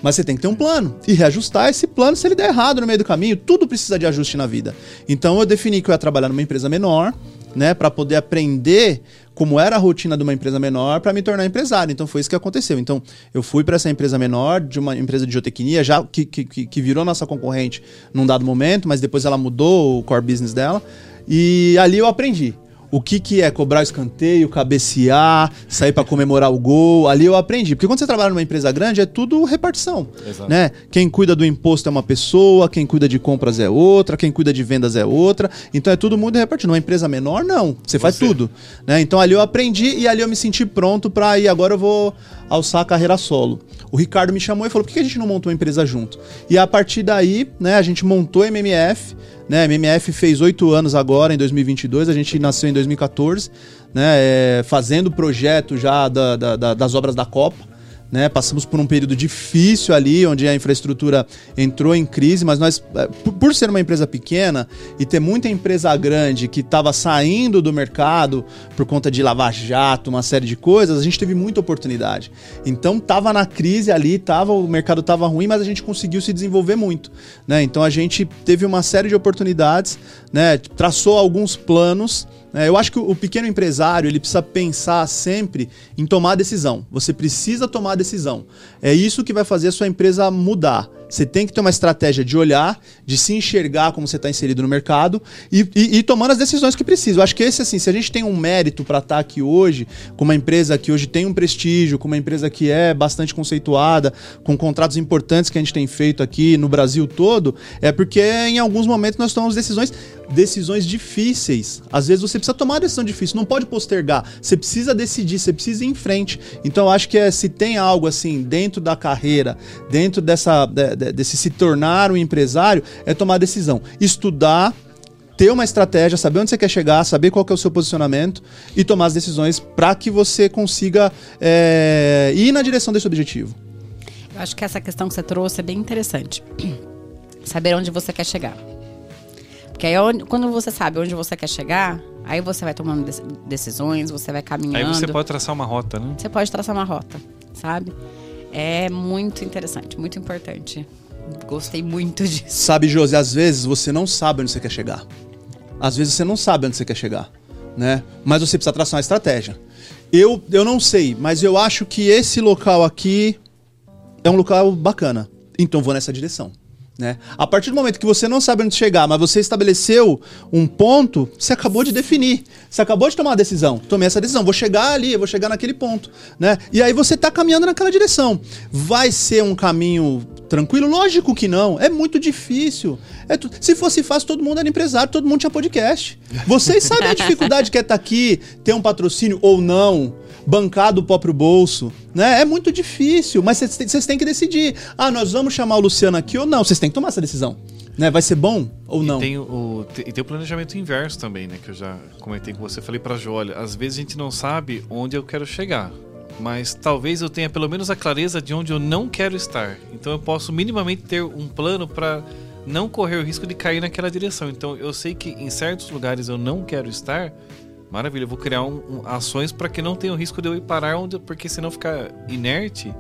Speaker 3: Mas você tem que ter um plano e reajustar esse plano se ele der errado no meio do caminho. Tudo precisa de ajuste na vida. Então, eu defini que eu ia trabalhar numa empresa menor, né, para poder aprender como era a rotina de uma empresa menor para me tornar empresário. Então foi isso que aconteceu. Então eu fui para essa empresa menor, de uma empresa de geotecnia, já que, que, que virou nossa concorrente num dado momento, mas depois ela mudou o core business dela. E ali eu aprendi o que, que é cobrar escanteio, cabecear, sair para comemorar o gol. Ali eu aprendi. Porque quando você trabalha numa empresa grande, é tudo repartição. Exato. Né? Quem cuida do imposto é uma pessoa, quem cuida de compras é outra, quem cuida de vendas é outra. Então é tudo muito repartido. Numa empresa menor, não. Você, você. faz tudo. Né? Então ali eu aprendi e ali eu me senti pronto para ir. Agora eu vou alçar a carreira solo. O Ricardo me chamou e falou: por que a gente não montou uma empresa junto? E a partir daí, né, a gente montou a MMF. Né? MMF fez oito anos agora, em 2022. A gente nasceu em 2014, né? É, fazendo projeto já da, da, das obras da Copa. Né, passamos por um período difícil ali, onde a infraestrutura entrou em crise, mas nós, é, por ser uma empresa pequena e ter muita empresa grande que estava saindo do mercado por conta de lava-jato, uma série de coisas, a gente teve muita oportunidade. Então tava na crise ali, tava, o mercado estava ruim, mas a gente conseguiu se desenvolver muito. Né? Então a gente teve uma série de oportunidades, né? traçou alguns planos eu acho que o pequeno empresário ele precisa pensar sempre em tomar decisão. Você precisa tomar decisão. É isso que vai fazer a sua empresa mudar. Você tem que ter uma estratégia de olhar, de se enxergar como você está inserido no mercado e, e, e, tomando as decisões que precisa. Eu acho que esse, assim, se a gente tem um mérito para estar tá aqui hoje, com uma empresa que hoje tem um prestígio, com uma empresa que é bastante conceituada, com contratos importantes que a gente tem feito aqui no Brasil todo, é porque em alguns momentos nós tomamos decisões, decisões difíceis. Às vezes você precisa tomar uma decisão difícil, não pode postergar. Você precisa decidir, você precisa ir em frente. Então eu acho que é, se tem algo assim dentro da carreira, dentro dessa desse se tornar um empresário é tomar decisão. Estudar, ter uma estratégia, saber onde você quer chegar, saber qual é o seu posicionamento e tomar as decisões para que você consiga é, ir na direção desse objetivo.
Speaker 2: Eu acho que essa questão que você trouxe é bem interessante. Saber onde você quer chegar. Porque aí, quando você sabe onde você quer chegar, aí você vai tomando decisões, você vai caminhando. Aí
Speaker 1: você pode traçar uma rota, né?
Speaker 2: Você pode traçar uma rota, sabe? É muito interessante, muito importante. Gostei muito disso.
Speaker 3: Sabe, Josi, às vezes você não sabe onde você quer chegar. Às vezes você não sabe onde você quer chegar, né? Mas você precisa traçar uma estratégia. Eu, eu não sei, mas eu acho que esse local aqui é um local bacana. Então vou nessa direção. Né? A partir do momento que você não sabe onde chegar, mas você estabeleceu um ponto, você acabou de definir. Você acabou de tomar uma decisão. Tomei essa decisão, vou chegar ali, vou chegar naquele ponto. Né? E aí você está caminhando naquela direção. Vai ser um caminho tranquilo? Lógico que não. É muito difícil. É tu... Se fosse fácil, todo mundo era empresário, todo mundo tinha podcast. Vocês sabem a dificuldade que é estar tá aqui, ter um patrocínio ou não bancar do próprio bolso, né? É muito difícil, mas vocês têm que decidir. Ah, nós vamos chamar o Luciano aqui ou não? Vocês têm que tomar essa decisão. Né? Vai ser bom ou não?
Speaker 1: E tem o, e tem o planejamento inverso também, né? Que eu já comentei com você, falei pra Jo, olha, às vezes a gente não sabe onde eu quero chegar. Mas talvez eu tenha pelo menos a clareza de onde eu não quero estar. Então eu posso minimamente ter um plano para não correr o risco de cair naquela direção. Então eu sei que em certos lugares eu não quero estar, Maravilha, eu vou criar um, um, ações para que não tenha o risco de eu ir parar onde. Porque se não ficar inerte,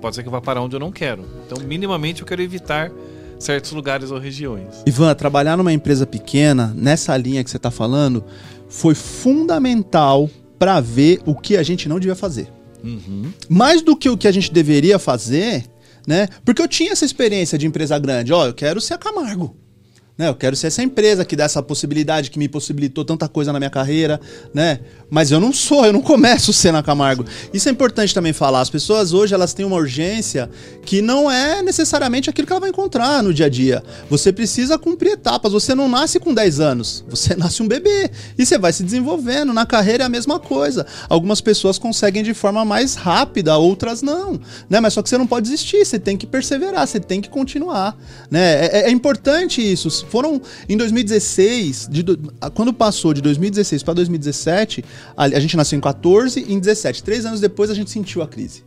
Speaker 1: pode ser que eu vá parar onde eu não quero. Então, minimamente, eu quero evitar certos lugares ou regiões.
Speaker 3: Ivan, trabalhar numa empresa pequena, nessa linha que você está falando, foi fundamental para ver o que a gente não devia fazer. Uhum. Mais do que o que a gente deveria fazer, né? Porque eu tinha essa experiência de empresa grande. Ó, eu quero ser a Camargo. Né? Eu quero ser essa empresa que dá essa possibilidade, que me possibilitou tanta coisa na minha carreira, né? Mas eu não sou, eu não começo ser na Camargo. Isso é importante também falar. As pessoas hoje elas têm uma urgência que não é necessariamente aquilo que ela vai encontrar no dia a dia. Você precisa cumprir etapas. Você não nasce com 10 anos, você nasce um bebê e você vai se desenvolvendo. Na carreira é a mesma coisa. Algumas pessoas conseguem de forma mais rápida, outras não, né? Mas só que você não pode desistir, você tem que perseverar, você tem que continuar, né? É, é, é importante isso foram em 2016, de, quando passou de 2016 para 2017, a, a gente nasceu em 14 e em 17. Três anos depois a gente sentiu a crise.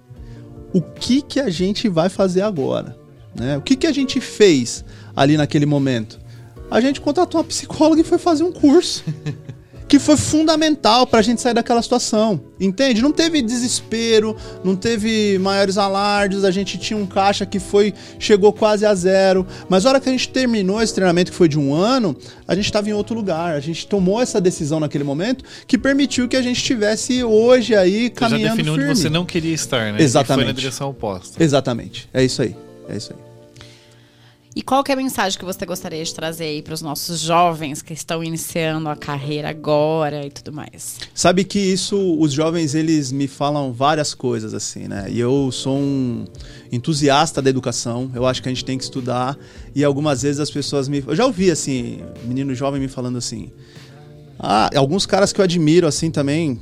Speaker 3: O que, que a gente vai fazer agora? Né? O que, que a gente fez ali naquele momento? A gente contratou uma psicóloga e foi fazer um curso. que foi fundamental para a gente sair daquela situação. Entende? Não teve desespero, não teve maiores alardes, a gente tinha um caixa que foi chegou quase a zero. Mas na hora que a gente terminou esse treinamento, que foi de um ano, a gente estava em outro lugar. A gente tomou essa decisão naquele momento que permitiu que a gente estivesse hoje aí caminhando. Você já definiu
Speaker 1: firme. onde você não queria estar, né?
Speaker 3: Exatamente.
Speaker 1: E foi na direção oposta.
Speaker 3: Exatamente. É isso aí. É isso aí.
Speaker 2: E qual é a mensagem que você gostaria de trazer aí para os nossos jovens que estão iniciando a carreira agora e tudo mais?
Speaker 3: Sabe que isso, os jovens, eles me falam várias coisas assim, né? E eu sou um entusiasta da educação, eu acho que a gente tem que estudar. E algumas vezes as pessoas me. Eu já ouvi assim, menino jovem me falando assim. Ah, alguns caras que eu admiro assim também.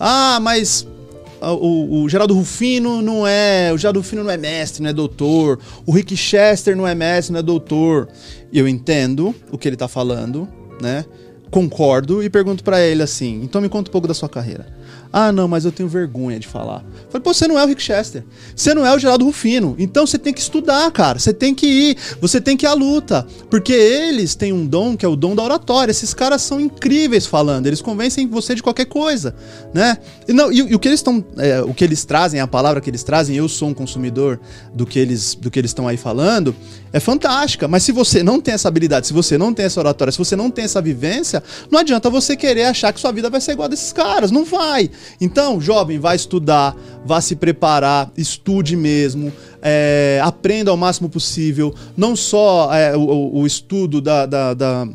Speaker 3: Ah, mas o, o, Geraldo Rufino não é. O Geraldo Rufino não é mestre, não é doutor. O Rick Chester não é mestre, não é doutor. Eu entendo o que ele tá falando, né? Concordo e pergunto para ele assim: então me conta um pouco da sua carreira. Ah, não, mas eu tenho vergonha de falar. Falei, pô, você não é o Rick Chester. Você não é o Geraldo Rufino. Então você tem que estudar, cara. Você tem que ir. Você tem que ir à luta. Porque eles têm um dom que é o dom da oratória. Esses caras são incríveis falando. Eles convencem você de qualquer coisa, né? E, não, e, e o que eles estão. É, o que eles trazem, a palavra que eles trazem, eu sou um consumidor do que eles do que eles estão aí falando, é fantástica. Mas se você não tem essa habilidade, se você não tem essa oratória, se você não tem essa vivência, não adianta você querer achar que sua vida vai ser igual a desses caras. Não vai. Então, jovem, vai estudar, vá se preparar, estude mesmo, é, aprenda ao máximo possível, não só é, o, o, estudo da, da, da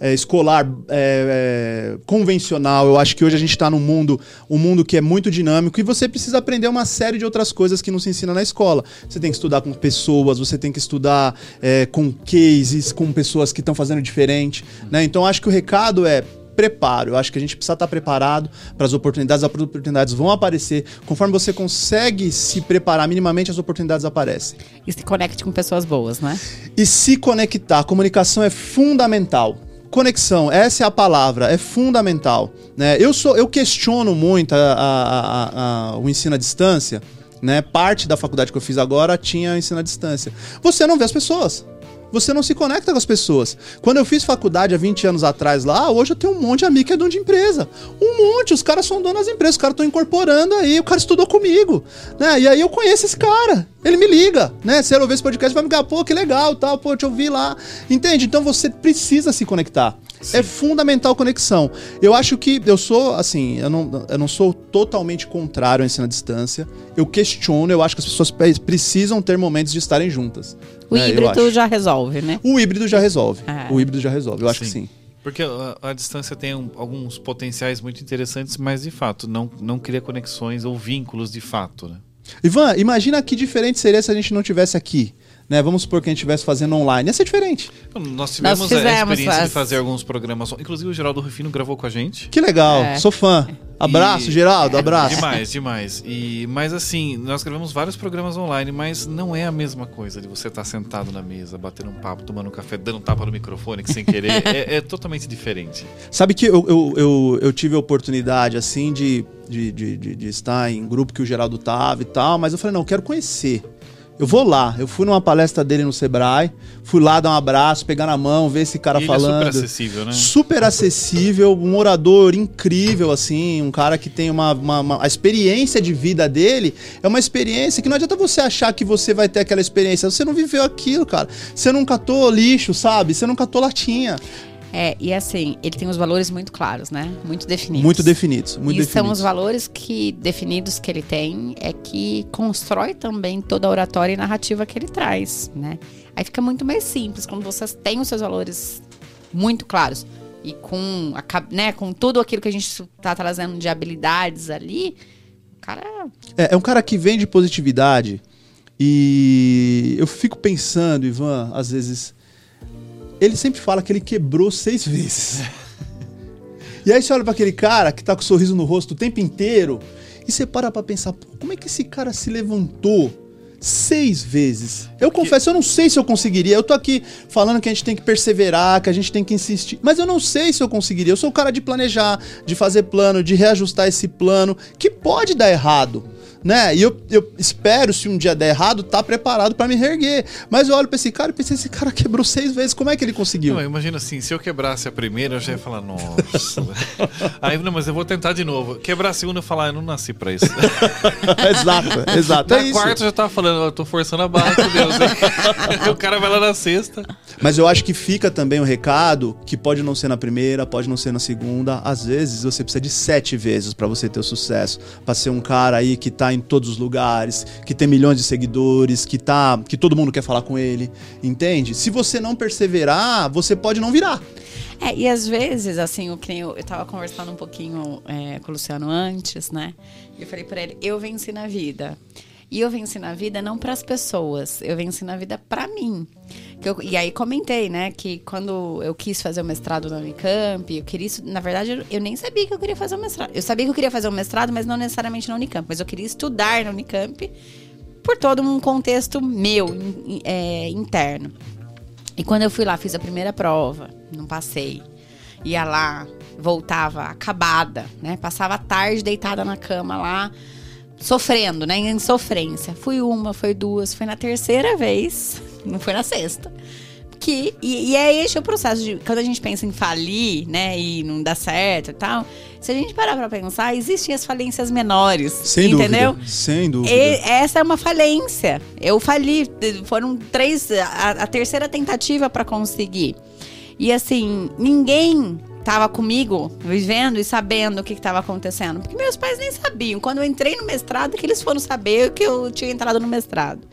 Speaker 3: é, escolar é, é, convencional. Eu acho que hoje a gente está num mundo, um mundo que é muito dinâmico e você precisa aprender uma série de outras coisas que não se ensina na escola. Você tem que estudar com pessoas, você tem que estudar é, com cases, com pessoas que estão fazendo diferente. Né? Então acho que o recado é preparo. Eu acho que a gente precisa estar preparado para as oportunidades. As oportunidades vão aparecer. Conforme você consegue se preparar minimamente, as oportunidades aparecem.
Speaker 2: E se conecte com pessoas boas, né?
Speaker 3: E se conectar. Comunicação é fundamental conexão, essa é a palavra, é fundamental. Né? Eu, sou, eu questiono muito a, a, a, o ensino à distância. Né? Parte da faculdade que eu fiz agora tinha ensino à distância. Você não vê as pessoas você não se conecta com as pessoas. Quando eu fiz faculdade há 20 anos atrás lá, hoje eu tenho um monte de amigo que é dono de empresa. Um monte, os caras são donos das empresas, os caras estão incorporando aí, o cara estudou comigo, né? E aí eu conheço esse cara. Ele me liga, né? Se ele ouvir esse podcast, vai me ligar, pô, que legal, tal, pô, te ouvi lá. Entende? Então você precisa se conectar. Sim. É fundamental conexão. Eu acho que eu sou, assim, eu não, eu não sou totalmente contrário ao ensino à distância. Eu questiono, eu acho que as pessoas precisam ter momentos de estarem juntas.
Speaker 2: O né? híbrido já resolve, né?
Speaker 3: O híbrido já resolve. É. O híbrido já resolve, eu acho sim. que sim.
Speaker 1: Porque a, a distância tem um, alguns potenciais muito interessantes, mas de fato não, não cria conexões ou vínculos de fato, né?
Speaker 3: Ivan, imagina que diferente seria se a gente não tivesse aqui né? Vamos supor que a gente estivesse fazendo online. Ia ser diferente.
Speaker 1: Nós tivemos Nós a experiência faz... de fazer alguns programas. Inclusive o Geraldo Rufino gravou com a gente.
Speaker 3: Que legal, é. sou fã. Abraço, e... Geraldo, abraço.
Speaker 1: Demais, demais. E, mas assim, nós gravamos vários programas online, mas não é a mesma coisa de você estar sentado na mesa, batendo um papo, tomando um café, dando um tapa no microfone que sem querer. é, é, totalmente diferente.
Speaker 3: Sabe que eu, eu, eu, eu tive a oportunidade, assim, de, de, de, de, de estar em grupo que o Geraldo tava e tal, mas eu falei, não, eu quero conhecer eu vou lá. Eu fui numa palestra dele no Sebrae, fui lá dar um abraço, pegar na mão, ver esse cara e falando. Ele é
Speaker 1: super acessível, né?
Speaker 3: Super acessível, um orador incrível, assim, um cara que tem uma, uma, uma, A experiência de vida dele é uma experiência que não adianta você achar que você vai ter aquela experiência. Você não viveu aquilo, cara. Você não catou lixo, sabe? Você não catou latinha.
Speaker 2: É, e assim, ele tem os valores muito claros, né? Muito definidos.
Speaker 3: Muito definidos. Muito
Speaker 2: e
Speaker 3: definidos.
Speaker 2: são os valores que definidos que ele tem é que constrói também toda a oratória e narrativa que ele traz, né? Aí fica muito mais simples quando vocês têm os seus valores muito claros e com, a, né, com tudo aquilo que a gente está trazendo de habilidades ali, o cara
Speaker 3: É, é um cara que vem de positividade e eu fico pensando, Ivan, às vezes. Ele sempre fala que ele quebrou seis vezes. E aí você olha para aquele cara que tá com um sorriso no rosto o tempo inteiro e você para pra pensar, pô, como é que esse cara se levantou seis vezes? Eu confesso, eu não sei se eu conseguiria. Eu tô aqui falando que a gente tem que perseverar, que a gente tem que insistir, mas eu não sei se eu conseguiria. Eu sou o cara de planejar, de fazer plano, de reajustar esse plano, que pode dar errado né? E eu, eu espero, se um dia der errado, tá preparado para me reerguer. Mas eu olho pra esse cara e pensei, esse cara quebrou seis vezes, como é que ele conseguiu?
Speaker 1: Não, imagina assim, se eu quebrasse a primeira, eu já ia falar, nossa. Aí, não, mas eu vou tentar de novo. Quebrar a segunda, eu falar, eu não nasci pra isso.
Speaker 3: exato, exato.
Speaker 1: Na
Speaker 3: é
Speaker 1: quarta,
Speaker 3: isso.
Speaker 1: eu já tava falando, eu tô forçando a barra com Deus. hein? o cara vai lá na sexta.
Speaker 3: Mas eu acho que fica também um recado que pode não ser na primeira, pode não ser na segunda. Às vezes você precisa de sete vezes para você ter o sucesso. Pra ser um cara aí que tá em todos os lugares, que tem milhões de seguidores, que tá. que todo mundo quer falar com ele. Entende? Se você não perseverar, você pode não virar.
Speaker 2: É, e às vezes, assim, eu, eu tava conversando um pouquinho é, com o Luciano antes, né? E eu falei pra ele, eu venci na vida. E eu venci na vida não para as pessoas, eu venci na vida para mim. Eu, e aí comentei, né, que quando eu quis fazer o mestrado na Unicamp, eu queria isso, na verdade, eu, eu nem sabia que eu queria fazer o mestrado. Eu sabia que eu queria fazer o mestrado, mas não necessariamente na Unicamp, mas eu queria estudar na Unicamp por todo um contexto meu, é, interno. E quando eu fui lá, fiz a primeira prova, não passei. Ia lá, voltava acabada, né? Passava a tarde deitada na cama lá, sofrendo, né? Em sofrência. Fui uma, foi duas, foi na terceira vez, não foi na sexta. Que, e, e é esse o processo de quando a gente pensa em falir, né, e não dá certo e tal. Se a gente parar pra pensar, existem as falências menores,
Speaker 3: Sem
Speaker 2: entendeu?
Speaker 3: dúvida. Sem dúvida.
Speaker 2: E essa é uma falência. Eu fali. Foram três. A, a terceira tentativa para conseguir. E assim, ninguém tava comigo, vivendo e sabendo o que estava acontecendo. Porque meus pais nem sabiam. Quando eu entrei no mestrado, que eles foram saber que eu tinha entrado no mestrado.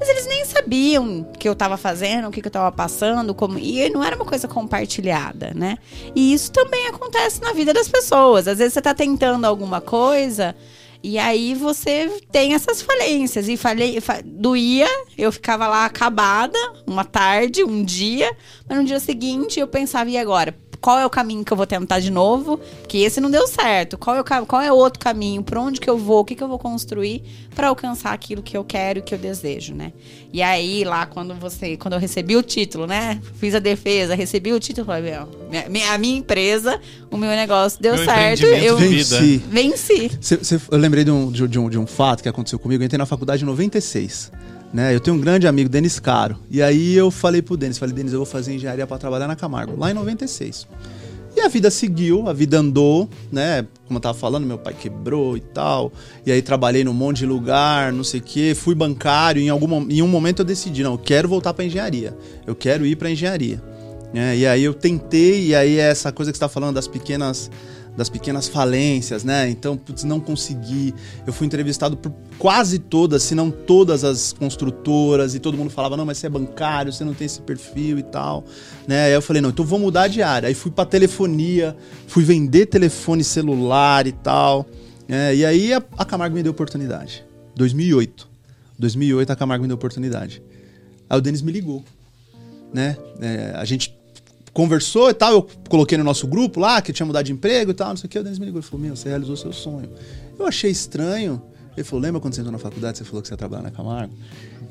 Speaker 2: Mas eles nem sabiam o que eu estava fazendo, o que, eu estava passando, como e não era uma coisa compartilhada, né? E isso também acontece na vida das pessoas. Às vezes você está tentando alguma coisa e aí você tem essas falências. E falei, fa- doía, eu ficava lá acabada, uma tarde, um dia, mas no dia seguinte eu pensava, e agora? Qual é o caminho que eu vou tentar de novo? Porque esse não deu certo. Qual é o, qual é outro caminho? Por onde que eu vou? O que, que eu vou construir para alcançar aquilo que eu quero e que eu desejo, né? E aí, lá, quando você, quando eu recebi o título, né? Fiz a defesa, recebi o título, falei, meu, minha, minha- a minha empresa, o meu negócio deu
Speaker 1: Meu
Speaker 2: certo. Eu
Speaker 3: Venci.
Speaker 2: venci.
Speaker 3: Cê- cê- eu lembrei de um, de, de um, de um fato que aconteceu comigo. Eu entrei na faculdade em 96. Né? Eu tenho um grande amigo, Denis Caro. E aí eu falei pro Denis, falei, Denis, eu vou fazer engenharia para trabalhar na Camargo, lá em 96. E a vida seguiu, a vida andou, né? Como eu tava falando, meu pai quebrou e tal. E aí trabalhei num monte de lugar, não sei o quê, fui bancário. Em, algum, em um momento eu decidi, não, eu quero voltar para engenharia. Eu quero ir para engenharia. né? e aí eu tentei, e aí é essa coisa que você tá falando das pequenas das pequenas falências, né? Então, putz, não consegui. Eu fui entrevistado por quase todas, se não todas as construtoras, e todo mundo falava: não, mas você é bancário, você não tem esse perfil e tal. Né? Aí eu falei: não, então vou mudar de área. Aí fui pra telefonia, fui vender telefone celular e tal. né? e aí a, a Camargo me deu oportunidade. 2008. 2008 a Camargo me deu oportunidade. Aí o Denis me ligou. Né? É, a gente conversou e tal, eu coloquei no nosso grupo lá, que tinha mudado de emprego e tal, não sei o que, o Denis me ligou e falou, meu, você realizou seu sonho. Eu achei estranho. Ele falou, lembra quando você entrou na faculdade, você falou que você ia trabalhar na Camargo?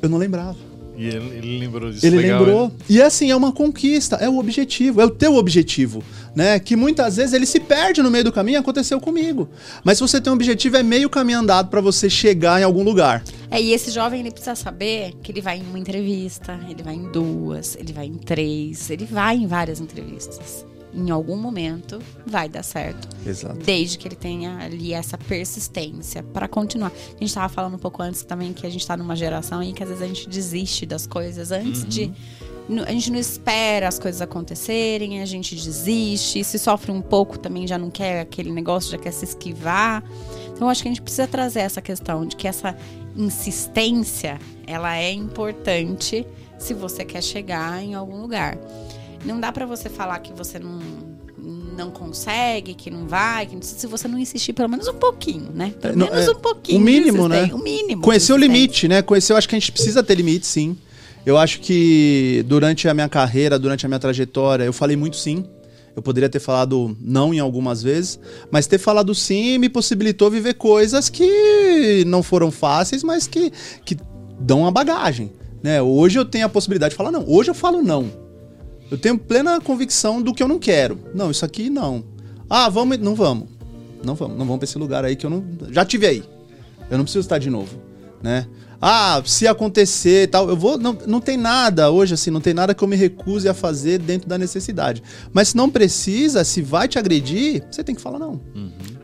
Speaker 3: Eu não lembrava.
Speaker 1: E ele, ele lembrou disso.
Speaker 3: Ele
Speaker 1: legal,
Speaker 3: lembrou.
Speaker 1: né?
Speaker 3: E assim, é uma conquista, é o objetivo, é o teu objetivo, né? Que muitas vezes ele se perde no meio do caminho, aconteceu comigo. Mas se você tem um objetivo, é meio caminho andado para você chegar em algum lugar.
Speaker 2: É, e esse jovem ele precisa saber que ele vai em uma entrevista, ele vai em duas, ele vai em três, ele vai em várias entrevistas. Em algum momento vai dar certo.
Speaker 3: Exato.
Speaker 2: Desde que ele tenha ali essa persistência para continuar. A gente estava falando um pouco antes também que a gente está numa geração em que às vezes a gente desiste das coisas antes de nu- a gente não espera as coisas acontecerem, a gente desiste, se sofre um pouco também já não quer aquele negócio, já quer se esquivar. Então acho que a gente precisa trazer essa questão de que essa insistência, ela é importante se você quer chegar em algum lugar. Não dá pra você falar que você não não consegue, que não vai, que não- se você não insistir pelo menos um pouquinho, né? Pelo
Speaker 3: É,
Speaker 2: menos
Speaker 3: é,
Speaker 2: um pouquinho.
Speaker 3: o mínimo, né?
Speaker 2: O mínimo.
Speaker 3: Conhecer o limite, né? Conhecer, eu acho que a gente precisa ter limite, sim. Eu acho que durante a minha carreira, durante a minha trajetória, eu falei muito sim. Eu poderia ter falado não em algumas vezes, mas ter falado sim me possibilitou viver coisas que não foram fáceis, mas que, que dão uma bagagem. Né? Hoje eu tenho a possibilidade de falar não. Hoje eu falo não. Eu tenho plena convicção do que eu não quero. Não, isso aqui não. Ah, vamos, não vamos. Não vamos, não vamos pra esse lugar aí que eu não. Já tive aí. Eu não preciso estar de novo, né? Ah, se acontecer e tal, eu vou. Não, não tem nada hoje, assim, não tem nada que eu me recuse a fazer dentro da necessidade. Mas se não precisa, se vai te agredir, você tem que falar não.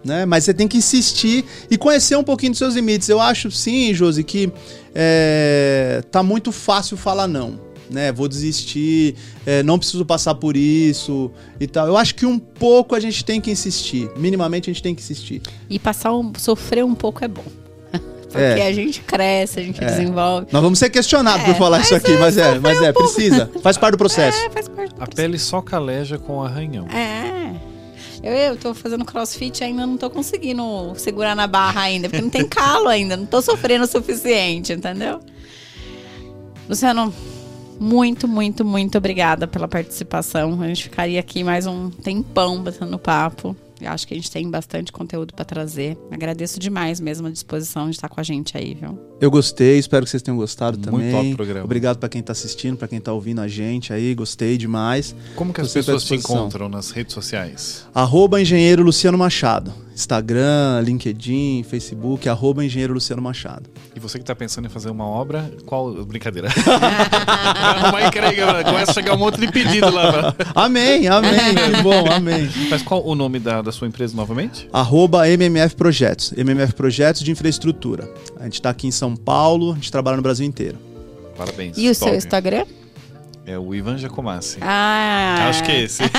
Speaker 3: Né? Mas você tem que insistir e conhecer um pouquinho dos seus limites. Eu acho, sim, Josi, que é, tá muito fácil falar não. Né, vou desistir, é, não preciso passar por isso e tal. Eu acho que um pouco a gente tem que insistir. Minimamente a gente tem que insistir.
Speaker 2: E passar um, sofrer um pouco é bom. Porque
Speaker 3: É.
Speaker 2: a gente cresce, a gente desenvolve.
Speaker 3: Nós vamos ser questionados
Speaker 2: É,
Speaker 3: por falar
Speaker 2: mas
Speaker 3: isso aqui,
Speaker 2: é,
Speaker 3: mas é, mas
Speaker 2: um
Speaker 3: é,
Speaker 2: pouco.
Speaker 3: precisa. Faz parte do processo.
Speaker 2: É, faz parte.
Speaker 1: A pele só caleja com arranhão.
Speaker 2: É. Eu, eu tô fazendo crossfit e ainda não tô conseguindo segurar na barra ainda, porque não tem calo ainda, não tô sofrendo o suficiente, entendeu? Luciano, muito, muito, muito obrigada pela participação. A gente ficaria aqui mais um tempão batendo papo. Eu acho que a gente tem bastante conteúdo para trazer. Agradeço demais mesmo a disposição de estar com a gente aí, viu?
Speaker 3: Eu gostei, espero que vocês tenham gostado
Speaker 1: Muito
Speaker 3: também.
Speaker 1: top o programa.
Speaker 3: Obrigado pra quem tá assistindo, pra quem tá ouvindo a gente aí, gostei demais.
Speaker 1: Como que as
Speaker 3: Você
Speaker 1: pessoas
Speaker 3: disposição.
Speaker 1: encontram nas redes sociais?
Speaker 3: Arroba Engenheiro Luciano Machado. Instagram, LinkedIn, Facebook, arroba Engenheiro Luciano Machado.
Speaker 1: E você que tá pensando em fazer uma obra, qual. Brincadeira. Vai. Começa a chegar um monte de pedido lá. pra-
Speaker 3: Amém, amém, que bom, amém.
Speaker 1: Mas qual o nome da, da sua empresa novamente?
Speaker 3: Arroba MMF Projetos, MMF Projetos de Infraestrutura. A gente tá aqui em São Paulo, a gente trabalha no Brasil inteiro.
Speaker 1: Parabéns.
Speaker 2: E o seu. Instagram?
Speaker 1: É o Ivan Jacomassi.
Speaker 2: Ah,
Speaker 1: Acho que é esse.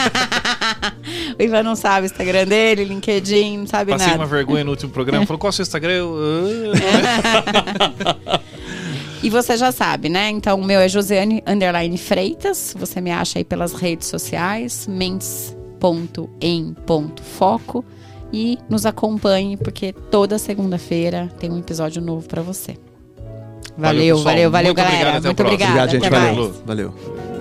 Speaker 2: O Ivan não sabe o Instagram dele, LinkedIn, não sabe
Speaker 1: Passei
Speaker 2: nada.
Speaker 1: uma vergonha no último programa. Falou, qual é o seu Instagram? Eu, ah.
Speaker 2: E você já sabe, né? Então, o meu é Josiane Underline Freitas. Você me acha aí pelas redes sociais, mentes.em.foco. E nos acompanhe, porque toda segunda-feira tem um episódio novo pra você. Valeu, valeu, valeu,
Speaker 1: Muito obrigado,
Speaker 2: galera. Muito obrigada.
Speaker 3: Obrigado, gente.
Speaker 2: até
Speaker 3: Valeu.
Speaker 2: mais.
Speaker 3: Valeu.